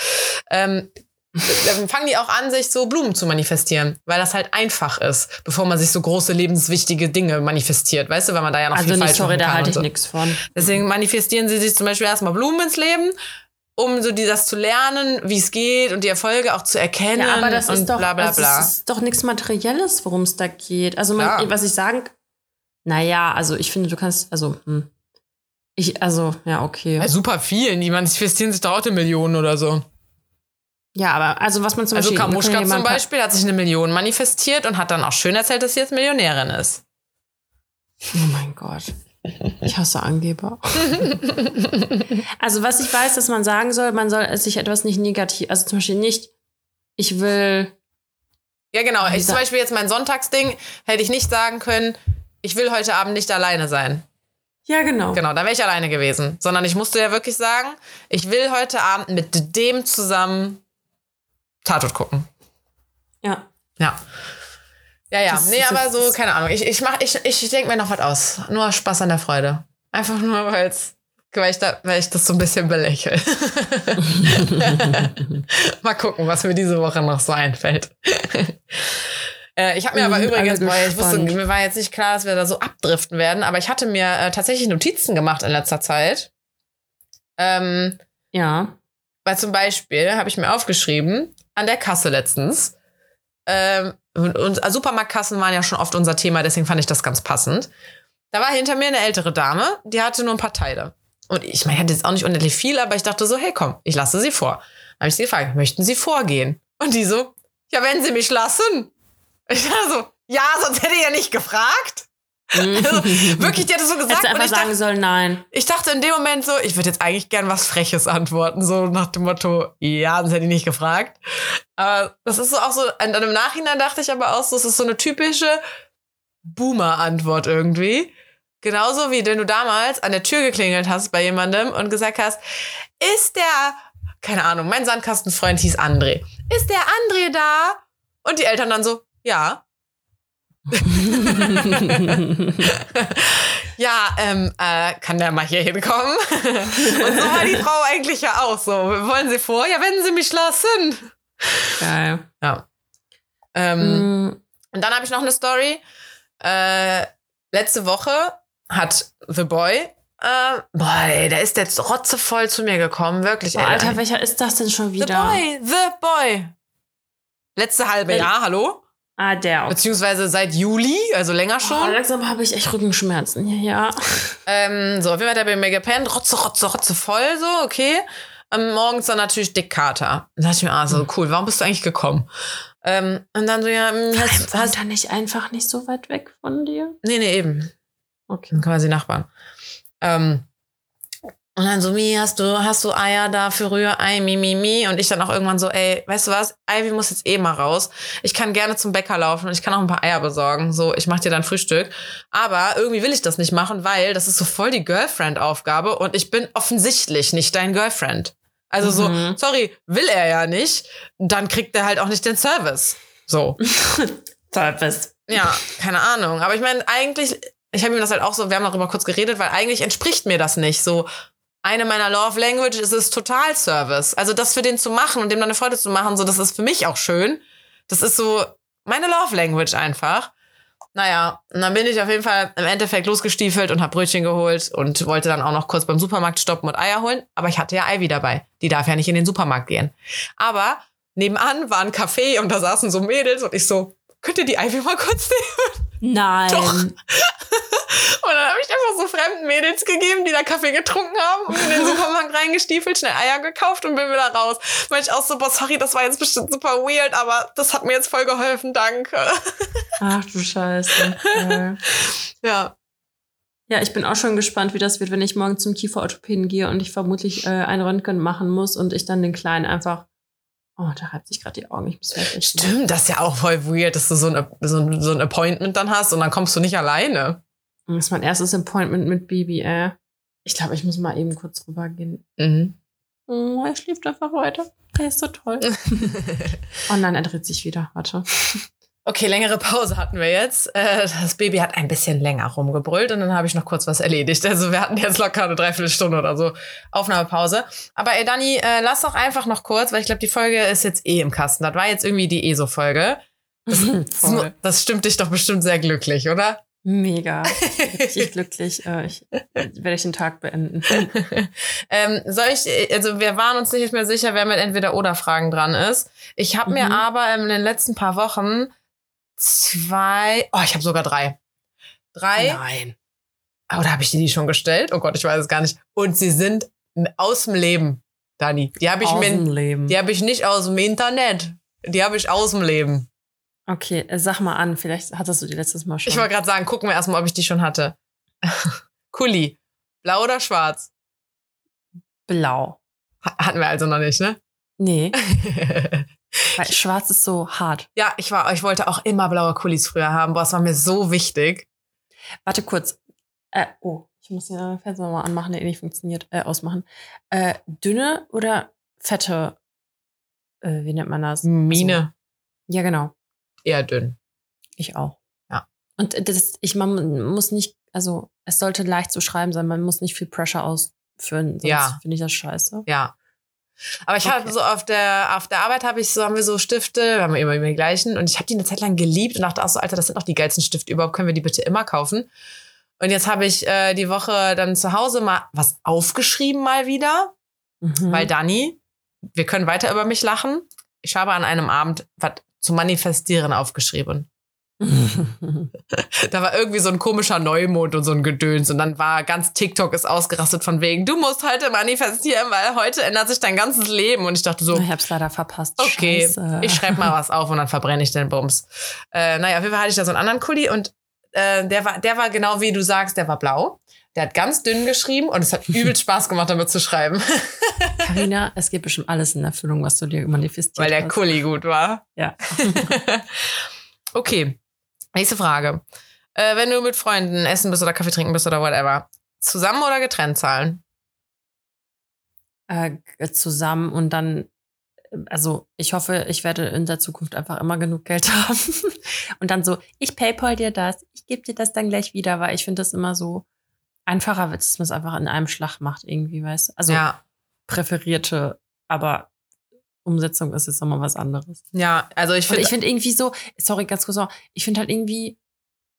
Ähm, dann fangen die auch an, sich so Blumen zu manifestieren, weil das halt einfach ist, bevor man sich so große lebenswichtige Dinge manifestiert, weißt du, weil man da ja noch Also viel nee, falsch sorry, machen da kann halte und ich so. nichts von. Deswegen manifestieren sie sich zum Beispiel erstmal Blumen ins Leben, um so die, das zu lernen, wie es geht und die Erfolge auch zu erkennen Ja, aber das und ist doch, bla bla also bla. Das ist doch nichts Materielles, worum es da geht. Also man, was ich sagen, naja, also ich finde, du kannst, also, hm. ich, also, ja, okay. Ja, super vielen, die manifestieren sich da auch in Millionen oder so. Ja, aber also was man zum Also Beispiel. kann Kamuschka zum Beispiel hat sich eine Million manifestiert und hat dann auch schön erzählt, dass sie jetzt Millionärin ist. Oh mein Gott. Ich hasse Angeber. also, was ich weiß, dass man sagen soll, man soll sich etwas nicht negativ, also zum Beispiel nicht, ich will, Ja, genau. Ich, zum Beispiel jetzt mein Sonntagsding hätte ich nicht sagen können, ich will heute Abend nicht alleine sein. ja, genau. Genau, da wäre ich alleine gewesen. Sondern ich musste ja wirklich sagen, ich will heute Abend mit dem zusammen Tatort gucken. Ja. Ja. Ja, ja. Das- nee, das- aber so, keine Ahnung. Ich, ich, mach- ich, ich denke mir noch was aus. Nur Spaß an der Freude. Einfach nur, weil's, weil, ich da, weil ich das so ein bisschen belächle. Mal gucken, was mir diese Woche noch so einfällt. Äh, Ich habe mir aber sind übrigens, weil ich wusste, mir war jetzt nicht klar, dass wir da so abdriften werden, aber ich hatte mir äh, tatsächlich Notizen gemacht in letzter Zeit. Ähm, Ja. weil zum Beispiel habe ich mir aufgeschrieben, an der Kasse letztens, ähm, und, und Supermarktkassen waren ja schon oft unser Thema, deswegen fand ich das ganz passend. Da war hinter mir eine ältere Dame, die hatte nur ein paar Teile. Und ich meine, ich hatte jetzt auch nicht unendlich viel, aber ich dachte so, hey komm, ich lasse sie vor. Dann habe ich sie gefragt, möchten Sie vorgehen? Und die so, ja, wenn Sie mich lassen. Ich dachte so, ja, sonst hätte ich ja nicht gefragt. Also, wirklich, die hat das so gesagt. Hättest du einfach ich dachte, sagen sollen, nein. ich dachte in dem Moment so, ich würde jetzt eigentlich gern was Freches antworten, so nach dem Motto, ja, sonst hätte ich nicht gefragt. Aber das ist so auch so, dann im Nachhinein dachte ich aber auch so, es ist so eine typische Boomer-Antwort irgendwie. Genauso wie wenn du damals an der Tür geklingelt hast bei jemandem und gesagt hast, ist der, keine Ahnung, mein Sandkastenfreund hieß André. Ist der André da? Und die Eltern dann so, ja. ja, ähm, äh, kann der mal hier hinkommen? Und so war die Frau eigentlich ja auch so. Wollen Sie vor? Ja, wenn Sie mich lassen. Geil. Ja. Ähm, Mm, Und dann habe ich noch eine Story. Äh, letzte Woche hat The Boy, äh, boah, ey, der ist jetzt rotzevoll zu mir gekommen, wirklich. Boah, ey. Alter, welcher ist das denn schon The wieder? Boy, The Boy. Letzte halbe Wel- Jahr, hallo? Ah, der. Okay. Beziehungsweise seit Juli, also länger Oh, schon. langsam habe ich echt Rückenschmerzen. Ja, ja. Ähm, so, auf jeden Fall bei mir gepennt, rotze, rotze, rotze voll, so, okay. Ähm, morgens dann natürlich Dickkater. Dann dachte ich mir, ah, so cool, warum bist du eigentlich gekommen? Ähm, und dann so, ja, hm, hast, Hast, er nicht einfach nicht so weit weg von dir? nee, nee, eben. Okay. Sind quasi Nachbarn. Ähm, Und dann so, Mi, hast du, hast du Eier da für Rührei, mi, mi, mi. Und ich dann auch irgendwann so, ey, weißt du was? Ivy muss jetzt eh mal raus. Ich kann gerne zum Bäcker laufen und ich kann auch ein paar Eier besorgen. So, ich mach dir dann Frühstück. Aber irgendwie will ich das nicht machen, weil das ist so voll die Girlfriend-Aufgabe und ich bin offensichtlich nicht dein Girlfriend. Also so, Mhm. sorry, will er ja nicht, dann kriegt er halt auch nicht den Service. So. Service. Ja, keine Ahnung. Aber ich meine, eigentlich, ich habe ihm das halt auch so, wir haben darüber kurz geredet, weil eigentlich entspricht mir das nicht. So, eine meiner Love Language ist es total Service. Also das für den zu machen und dem dann eine Freude zu machen, so, das ist für mich auch schön. Das ist so meine Love Language einfach. Naja, und dann bin ich auf jeden Fall im Endeffekt losgestiefelt und habe Brötchen geholt und wollte dann auch noch kurz beim Supermarkt stoppen und Eier holen. Aber ich hatte ja Ivy dabei. Die darf ja nicht in den Supermarkt gehen. Aber nebenan war ein Café und da saßen so Mädels und ich so, könnt ihr die Ivy mal kurz nehmen? Nein. Doch. Und dann habe ich einfach so fremden Mädels gegeben, die da Kaffee getrunken haben und in den Supermarkt reingestiefelt, schnell Eier gekauft und bin wieder raus. Weil ich auch so, boah, sorry, das war jetzt bestimmt super weird, aber das hat mir jetzt voll geholfen, danke. Ach du Scheiße. Äh. Ja. Ja, ich bin auch schon gespannt, wie das wird, wenn ich morgen zum Kieferorthopäden gehe und ich vermutlich äh, ein Röntgen machen muss und ich dann den Kleinen einfach. Oh, da reibt sich gerade die Augen. Ich muss vielleicht Stimmt, das ist ja auch voll weird, dass du so ein, so, ein, so ein Appointment dann hast und dann kommst du nicht alleine. Das ist mein erstes Appointment mit Baby, äh. Ich glaube, ich muss mal eben kurz rübergehen. Mhm. Oh, er schläft einfach weiter. Er ist so toll. Oh nein, er dreht sich wieder. Warte. Okay, längere Pause hatten wir jetzt. Äh, Das Baby hat ein bisschen länger rumgebrüllt und dann habe ich noch kurz was erledigt. Also wir hatten jetzt locker eine Dreiviertelstunde oder so Aufnahmepause. Aber ey, Dani, äh, lass doch einfach noch kurz, weil ich glaube, die Folge ist jetzt eh im Kasten. Das war jetzt irgendwie die ESO-Folge. Das, das stimmt dich doch bestimmt sehr glücklich, oder? Mega. Richtig glücklich. Äh, ich, werde ich den Tag beenden. ähm, soll ich, also wir waren uns nicht mehr sicher, wer mit entweder oder Fragen dran ist. Ich habe mir Mhm. aber in den letzten paar Wochen zwei, oh, ich habe sogar drei. Drei Nein. Oder habe ich dir die schon gestellt? Oh Gott, ich weiß es gar nicht. Und sie sind aus dem Leben, Dani. Die habe ich, Aus dem Leben. die hab ich nicht aus dem Internet. Die habe ich aus dem Leben. Okay, äh, sag mal an. Vielleicht hattest du die letztes Mal schon. Ich wollte gerade sagen, gucken wir erstmal, ob ich die schon hatte. Kuli. Blau oder schwarz? Blau. Ha- Hatten wir also noch nicht, ne? Nee, weil schwarz ist so hart. ja, ich war, ich wollte auch immer blaue Kulis früher haben. Boah, es war mir so wichtig. Warte kurz. Äh, oh, ich muss hier Fenster nochmal anmachen, der eh nicht funktioniert. Äh, ausmachen. Äh, dünne oder fette? Äh, wie nennt man das? Mine. Also, ja, genau. Eher dünn. Ich auch. Ja. Und das, ich, man muss nicht, also es sollte leicht zu schreiben sein, man muss nicht viel Pressure ausführen, sonst Ja. finde ich das scheiße. Ja. Aber ich Okay. hatte so auf der auf der Arbeit habe ich so haben wir so Stifte, wir haben immer immer die gleichen und ich habe die eine Zeit lang geliebt und dachte auch so Alter, das sind doch die geilsten Stifte überhaupt, können wir die bitte immer kaufen? Und jetzt habe ich äh, die Woche dann zu Hause mal was aufgeschrieben mal wieder, Mhm. weil Dani, wir können weiter über mich lachen. Ich habe an einem Abend was zu manifestieren aufgeschrieben. Da war irgendwie so ein komischer Neumond und so ein Gedöns. Und dann war ganz TikTok ist ausgerastet von wegen, du musst heute manifestieren, weil heute ändert sich dein ganzes Leben. Und ich dachte so, ich hab's leider verpasst. okay, Scheiße. ich schreibe mal was auf und dann verbrenne ich den Bums. Äh, naja, auf jeden Fall hatte ich da so einen anderen Kuli und äh, der, war, der war genau wie du sagst, der war blau. Der hat ganz dünn geschrieben und es hat übelst Spaß gemacht, damit zu schreiben, Carina, es geht bestimmt alles in Erfüllung, was du dir manifestiert weil der hast. Kuli gut war. Ja. okay, nächste Frage. Äh, wenn du mit Freunden essen bist oder Kaffee trinken bist oder whatever, zusammen oder getrennt zahlen? äh, zusammen und dann, äh, also ich hoffe, ich werde in der Zukunft einfach immer genug Geld haben. und dann so, ich paypal dir das, ich gebe dir das dann gleich wieder, weil ich finde das immer so einfacher, dass man es einfach in einem Schlag macht, irgendwie, weißt du? Also ja, präferierte, aber Umsetzung ist jetzt nochmal was anderes. ja, also ich finde, ich finde irgendwie so, sorry, ganz kurz noch, ich finde halt irgendwie,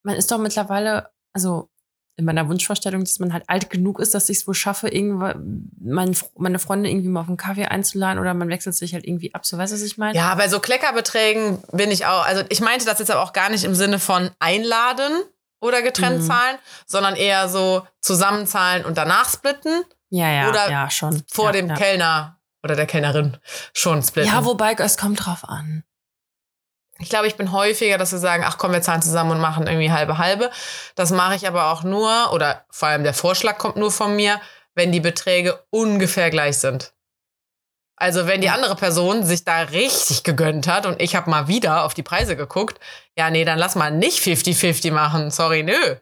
man ist doch mittlerweile, also in meiner Wunschvorstellung, dass man halt alt genug ist, dass ich es wohl schaffe, irgendwann mein, meine Freunde irgendwie mal auf einen Kaffee einzuladen oder man wechselt sich halt irgendwie ab. So weißt du, was ich meine? ja, bei so Kleckerbeträgen bin ich auch, also ich meinte das jetzt aber auch gar nicht im Sinne von einladen oder getrennt Mhm. zahlen, sondern eher so zusammenzahlen und danach splitten, ja, ja, Oder ja schon. vor ja, dem ja. Kellner oder der Kellnerin schon splitten. Ja, wobei, es kommt drauf an. Ich glaube, ich bin häufiger, dass wir sagen, ach komm, wir zahlen zusammen und machen irgendwie halbe halbe. Das mache ich aber auch nur, oder vor allem der Vorschlag kommt nur von mir, wenn die Beträge ungefähr gleich sind. Also wenn die andere Person sich da richtig gegönnt hat und ich habe mal wieder auf die Preise geguckt, ja, nee, dann lass mal nicht 50-50 machen. Sorry, nö.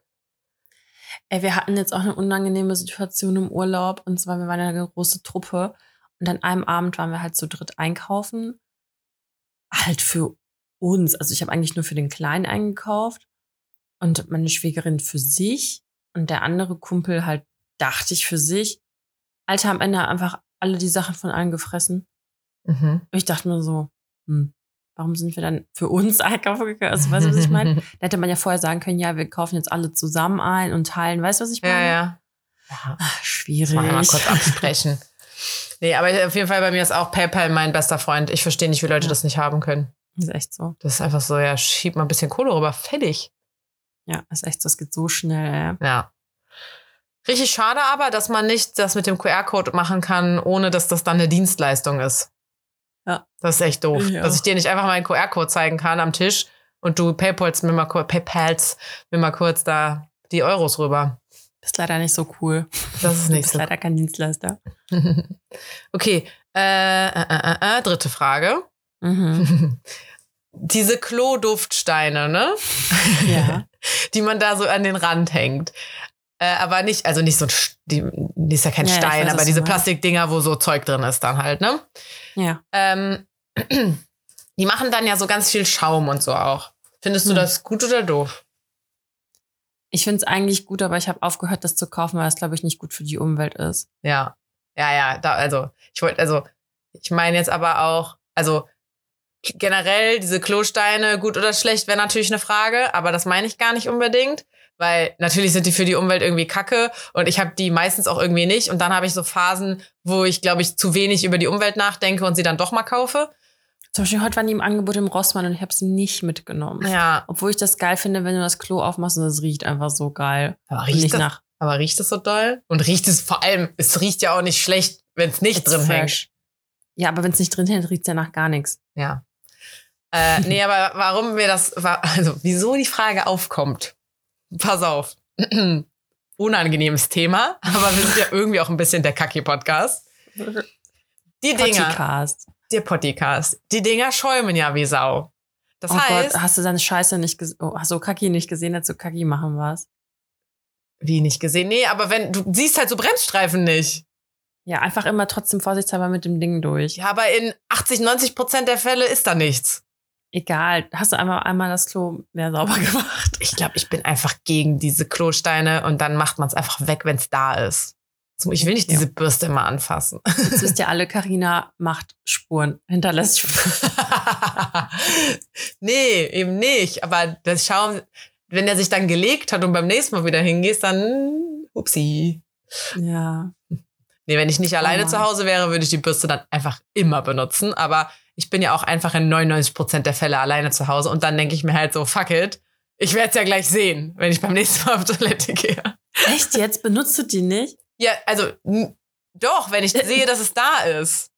Ey, wir hatten jetzt auch eine unangenehme Situation im Urlaub. Und zwar, wir waren eine große Truppe. Und an einem Abend waren wir halt zu dritt einkaufen. Halt für uns. Also ich habe eigentlich nur für den Kleinen eingekauft. Und meine Schwägerin für sich. Und der andere Kumpel halt, dachte ich, für sich. Alter, am Ende einfach alle die Sachen von allen gefressen. Mhm. Ich dachte mir so, hm, warum sind wir dann für uns einkaufen gegangen? Also, weißt du, was ich meine? Da hätte man ja vorher sagen können, ja, wir kaufen jetzt alle zusammen ein und teilen. Weißt du, was ich meine? Ja, ja. ja. Ach, schwierig. Das mal kurz absprechen. nee, aber auf jeden Fall bei mir ist auch PayPal mein bester Freund. Ich verstehe nicht, wie Leute Ja. das nicht haben können. ist echt so. Das ist einfach so, ja, schieb mal ein bisschen Kohle rüber, fertig. Ja, ist echt so. Es geht so schnell. ey. Ja. Richtig schade aber, dass man nicht das mit dem QR-Code machen kann, ohne dass das dann eine Dienstleistung ist. Ja. Das ist echt doof. Ja. Dass ich dir nicht einfach meinen QR-Code zeigen kann am Tisch und du PayPals mir mal kurz, PayPals mir mal kurz da die Euros rüber. Ist leider nicht so cool. Das ist nicht bist so. leider kein Dienstleister. okay, äh, äh, äh, äh, dritte Frage. Mhm. Diese Kloduftsteine, ne? Ja. Die man da so an den Rand hängt. Äh, aber nicht, also nicht so ein, die, die ist ja kein Ja, Stein, weiß, aber diese. Plastikdinger, wo so Zeug drin ist dann halt, ne? Ja. Ähm, die machen dann ja so ganz viel Schaum und so auch. Findest du Hm. das gut oder doof? Ich finde es eigentlich gut, aber ich habe aufgehört, das zu kaufen, weil es, glaube ich, nicht gut für die Umwelt ist. Ja. Ja, ja, da, also, ich wollte, also, ich meine jetzt aber auch, also, generell diese Klosteine, gut oder schlecht, wäre natürlich eine Frage, aber das meine ich gar nicht unbedingt. Weil natürlich sind die für die Umwelt irgendwie kacke und ich habe die meistens auch irgendwie nicht. Und dann habe ich so Phasen, wo ich, glaube ich, zu wenig über die Umwelt nachdenke und sie dann doch mal kaufe. Zum Beispiel heute waren die im Angebot im Rossmann und ich habe sie nicht mitgenommen. Ja. Obwohl ich das geil finde, wenn du das Klo aufmachst und es riecht einfach so geil. Aber riecht, nicht das, nach aber riecht es so doll? Und riecht es vor allem, es riecht ja auch nicht schlecht, wenn es nicht It's drin hängt. fresh. Ja, aber wenn es nicht drin hängt, riecht es ja nach gar nichts. Ja. Äh, nee, aber warum mir das, also wieso die Frage aufkommt. Pass auf. Unangenehmes Thema, aber wir sind ja irgendwie auch ein bisschen der Kacki-Podcast. Die Dinger, Podcast. der Podcast, die Dinger schäumen ja wie Sau. Das oh heißt, Gott, hast du deine Scheiße nicht gesehen? Oh, hast du Kaki nicht gesehen, als du Kaki machen warst? Wie nicht gesehen? Nee, aber wenn, du siehst halt so Bremsstreifen nicht. Ja, einfach immer trotzdem vorsichtshalber mit dem Ding durch. Ja, aber in 80, 90 Prozent der Fälle ist da nichts. Egal, hast du einmal, einmal das Klo mehr sauber gemacht. Ich glaube, ich bin einfach gegen diese Klosteine und dann macht man es einfach weg, wenn es da ist. So, Ich will nicht diese Bürste immer anfassen. Jetzt wisst ihr alle, Karina macht Spuren, hinterlässt Spuren. nee, eben nicht. Aber das Schaum, wenn er sich dann gelegt hat und beim nächsten Mal wieder hingehst, dann upsi. Ja. Nee, wenn ich nicht alleine Mann. zu Hause wäre, würde ich die Bürste dann einfach immer benutzen. Aber ich bin ja auch einfach in 99 Prozent der Fälle alleine zu Hause. Und dann denke ich mir halt so, fuck it. Ich werde es ja gleich sehen, wenn ich beim nächsten Mal auf Toilette gehe. Echt jetzt? Benutzt du die nicht? Ja, also doch, wenn ich sehe, dass es da ist.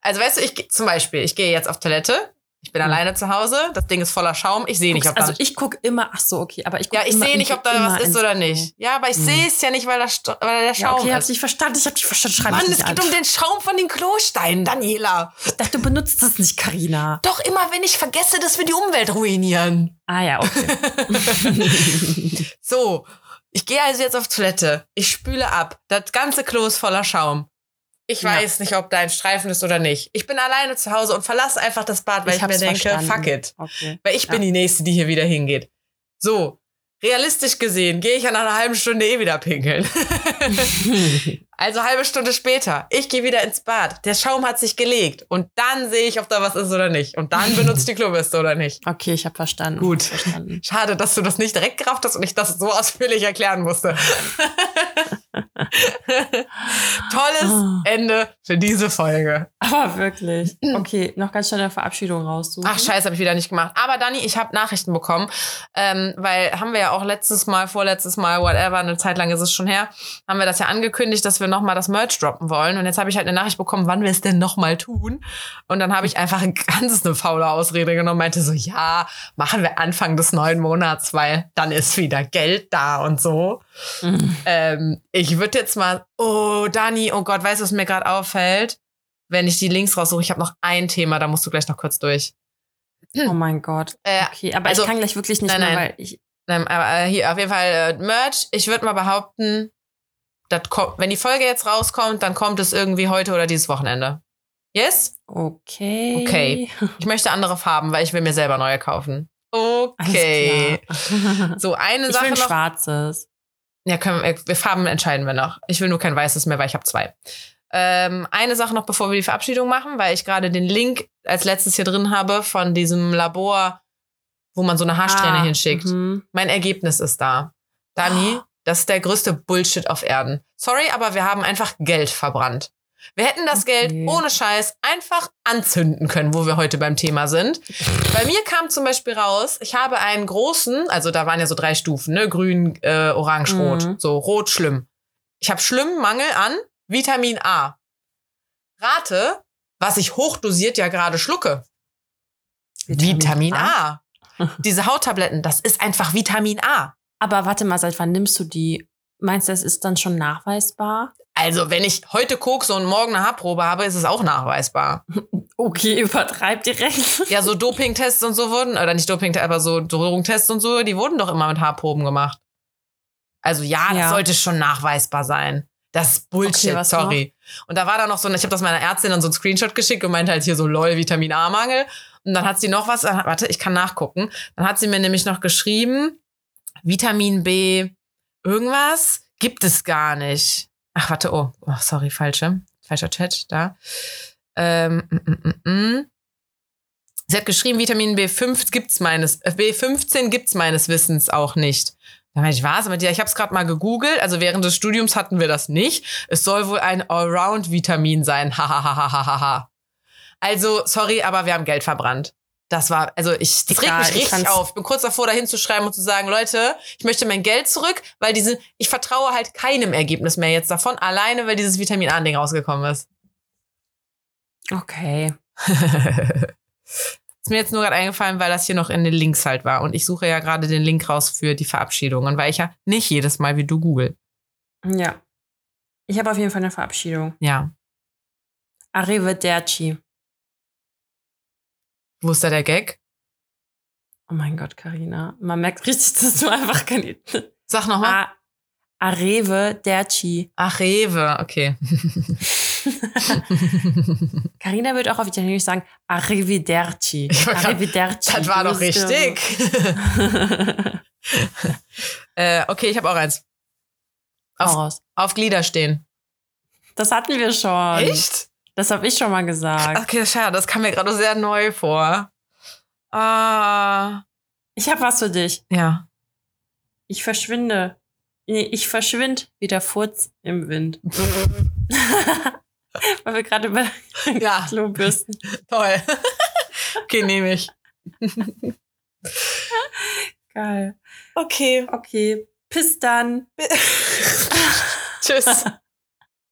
Also weißt du, ich zum Beispiel, ich gehe jetzt auf Toilette, ich bin Hm. alleine zu Hause, das Ding ist voller Schaum, ich sehe nicht, ob da also ich gucke immer, ach so, okay, aber ich guck ja, ich sehe nicht, ich ob da was ist oder nicht. Ja, aber ich Hm. sehe es ja nicht, weil da, Sto- weil der Ja, Schaum okay, hab's ist. nicht verstanden, ich hab dich verstanden, schreib Mann, es geht an. um den Schaum von den Klosteinen, Daniela. Ich dachte, du benutzt das nicht, Karina. Doch immer, wenn ich vergesse, dass wir die Umwelt ruinieren. Ah ja, okay. So, ich gehe also jetzt auf Toilette. Ich spüle ab. Das ganze Klo ist voller Schaum. Ich Ja. weiß nicht, ob da ein Streifen ist oder nicht. Ich bin alleine zu Hause und verlasse einfach das Bad, weil ich, mir hab's denke, verstanden. fuck it. Okay. Weil ich bin Ja. die Nächste, die hier wieder hingeht. So, realistisch gesehen gehe ich ja nach einer halben Stunde eh wieder pinkeln. also halbe Stunde später, ich gehe wieder ins Bad. Der Schaum hat sich gelegt und dann sehe ich, ob da was ist oder nicht. Und dann benutze ich die Klobürste oder nicht. Okay, ich habe verstanden. Gut. Hab Verstanden. Schade, dass du das nicht direkt gerafft hast und ich das so ausführlich erklären musste. Tolles Ah. Ende für diese Folge. Aber wirklich. Okay, noch ganz schnell eine Verabschiedung raussuchen. Ach, scheiße, habe ich wieder nicht gemacht. Aber Dani, ich habe Nachrichten bekommen, ähm, weil haben wir ja auch letztes Mal, vorletztes Mal, whatever, eine Zeit lang ist es schon her, haben wir das ja angekündigt, dass wir nochmal das Merch droppen wollen. Und jetzt habe ich halt eine Nachricht bekommen, wann wir es denn nochmal tun. Und dann habe ich einfach ein ganzes eine faule Ausrede genommen, meinte so, ja, machen wir Anfang des neuen Monats, weil dann ist wieder Geld da und so. Mhm. Ähm, ich würde jetzt mal, oh, Dani, oh Gott, weißt du, was mir gerade auffällt? Wenn ich die Links raussuche, ich habe noch ein Thema, da musst du gleich noch kurz durch. Oh mein Gott. Äh, Okay, aber also- ich kann gleich wirklich nicht Nein, mehr, nein. weil ich. Nein, aber äh, hier auf jeden Fall äh, Merch. Ich würde mal behaupten, kommt, wenn die Folge jetzt rauskommt, dann kommt es irgendwie heute oder dieses Wochenende. Yes? Okay. Okay. Ich möchte andere Farben, weil ich will mir selber neue kaufen. Okay. So, eine Ich Sache will ein noch. schwarzes. Ja, können wir, wir Farben entscheiden wir noch. Ich will nur kein weißes mehr, weil ich habe zwei. Ähm, eine Sache noch, bevor wir die Verabschiedung machen, weil ich gerade den Link als letztes hier drin habe von diesem Labor, wo man so eine Haarsträhne Ah, hinschickt. mhm. Mein Ergebnis ist da. Dani, das ist der größte Bullshit auf Erden. Sorry, aber wir haben einfach Geld verbrannt. Wir hätten das Okay. Geld ohne Scheiß einfach anzünden können, wo wir heute beim Thema sind. Bei mir kam zum Beispiel raus, ich habe einen großen, also da waren ja so drei Stufen, ne? Grün, äh, Orange, Rot. Mhm. So rot schlimm. Ich habe schlimm Mangel an Vitamin A. Rate, was ich hochdosiert ja gerade schlucke. Vitamin, A. Diese Hauttabletten, das ist einfach Vitamin A. Aber warte mal, seit wann nimmst du die? Meinst du, das ist dann schon nachweisbar? Also, wenn ich heute Koks und morgen eine Haarprobe habe, ist es auch nachweisbar. Okay, übertreib direkt. Ja, so Dopingtests und so wurden, oder nicht Doping, aber so Drogentests und so, die wurden doch immer mit Haarproben gemacht. Also ja, das Ja. sollte schon nachweisbar sein. Das ist Bullshit, Okay, sorry. Und da war dann noch so, ich habe das meiner Ärztin dann so ein Screenshot geschickt und meinte halt hier so lol, Vitamin A-Mangel. Und dann hat sie noch was, äh, warte, ich kann nachgucken. Dann hat sie mir nämlich noch geschrieben, Vitamin B, irgendwas gibt es gar nicht. Ach, warte, oh, oh sorry, falsche, falscher Chat, da. Ähm, mm, mm, mm, mm. Sie hat geschrieben, Vitamin B5 gibt's meines, äh, B15 gibt's meines Wissens auch nicht. Da meinte ich, was? Ich habe es gerade mal gegoogelt. Also während des Studiums hatten wir das nicht. Es soll wohl ein Allround-Vitamin sein. Hahaha. also, sorry, aber wir haben Geld verbrannt. Das war, also ich, das regt Egal, mich ich richtig auf. Ich bin kurz davor, da hinzuschreiben und zu sagen, Leute, ich möchte mein Geld zurück, weil diese, ich vertraue halt keinem Ergebnis mehr jetzt davon, alleine weil dieses Vitamin A-Ding rausgekommen ist. Okay. Ist mir jetzt nur gerade eingefallen, weil das hier noch in den Links halt war. Und ich suche ja gerade den Link raus für die Verabschiedungen, weil ich ja nicht jedes Mal wie du google. Ja. Ich habe auf jeden Fall eine Verabschiedung. Ja. Arrivederci. Wo ist da der Gag? Oh mein Gott, Karina. Man merkt richtig, dass du einfach keine. Sag nochmal. Arrivederci. Ach, Rewe, okay. Karina wird auch auf Italienisch sagen Arrivederci. Arrivederci. das war doch richtig. äh, okay, ich habe auch eins. Auf, auf Glieder stehen. Das hatten wir schon. Echt? Das habe ich schon mal gesagt. Okay, schade, das kam mir gerade sehr neu vor. Ah, Ich habe was für dich. ja. Ich verschwinde. Nee, ich verschwind wie der Furz im Wind. Weil wir gerade über Ja. Klobürsten. Toll. okay, nehme ich. Geil. Okay. Okay. Bis dann. Tschüss.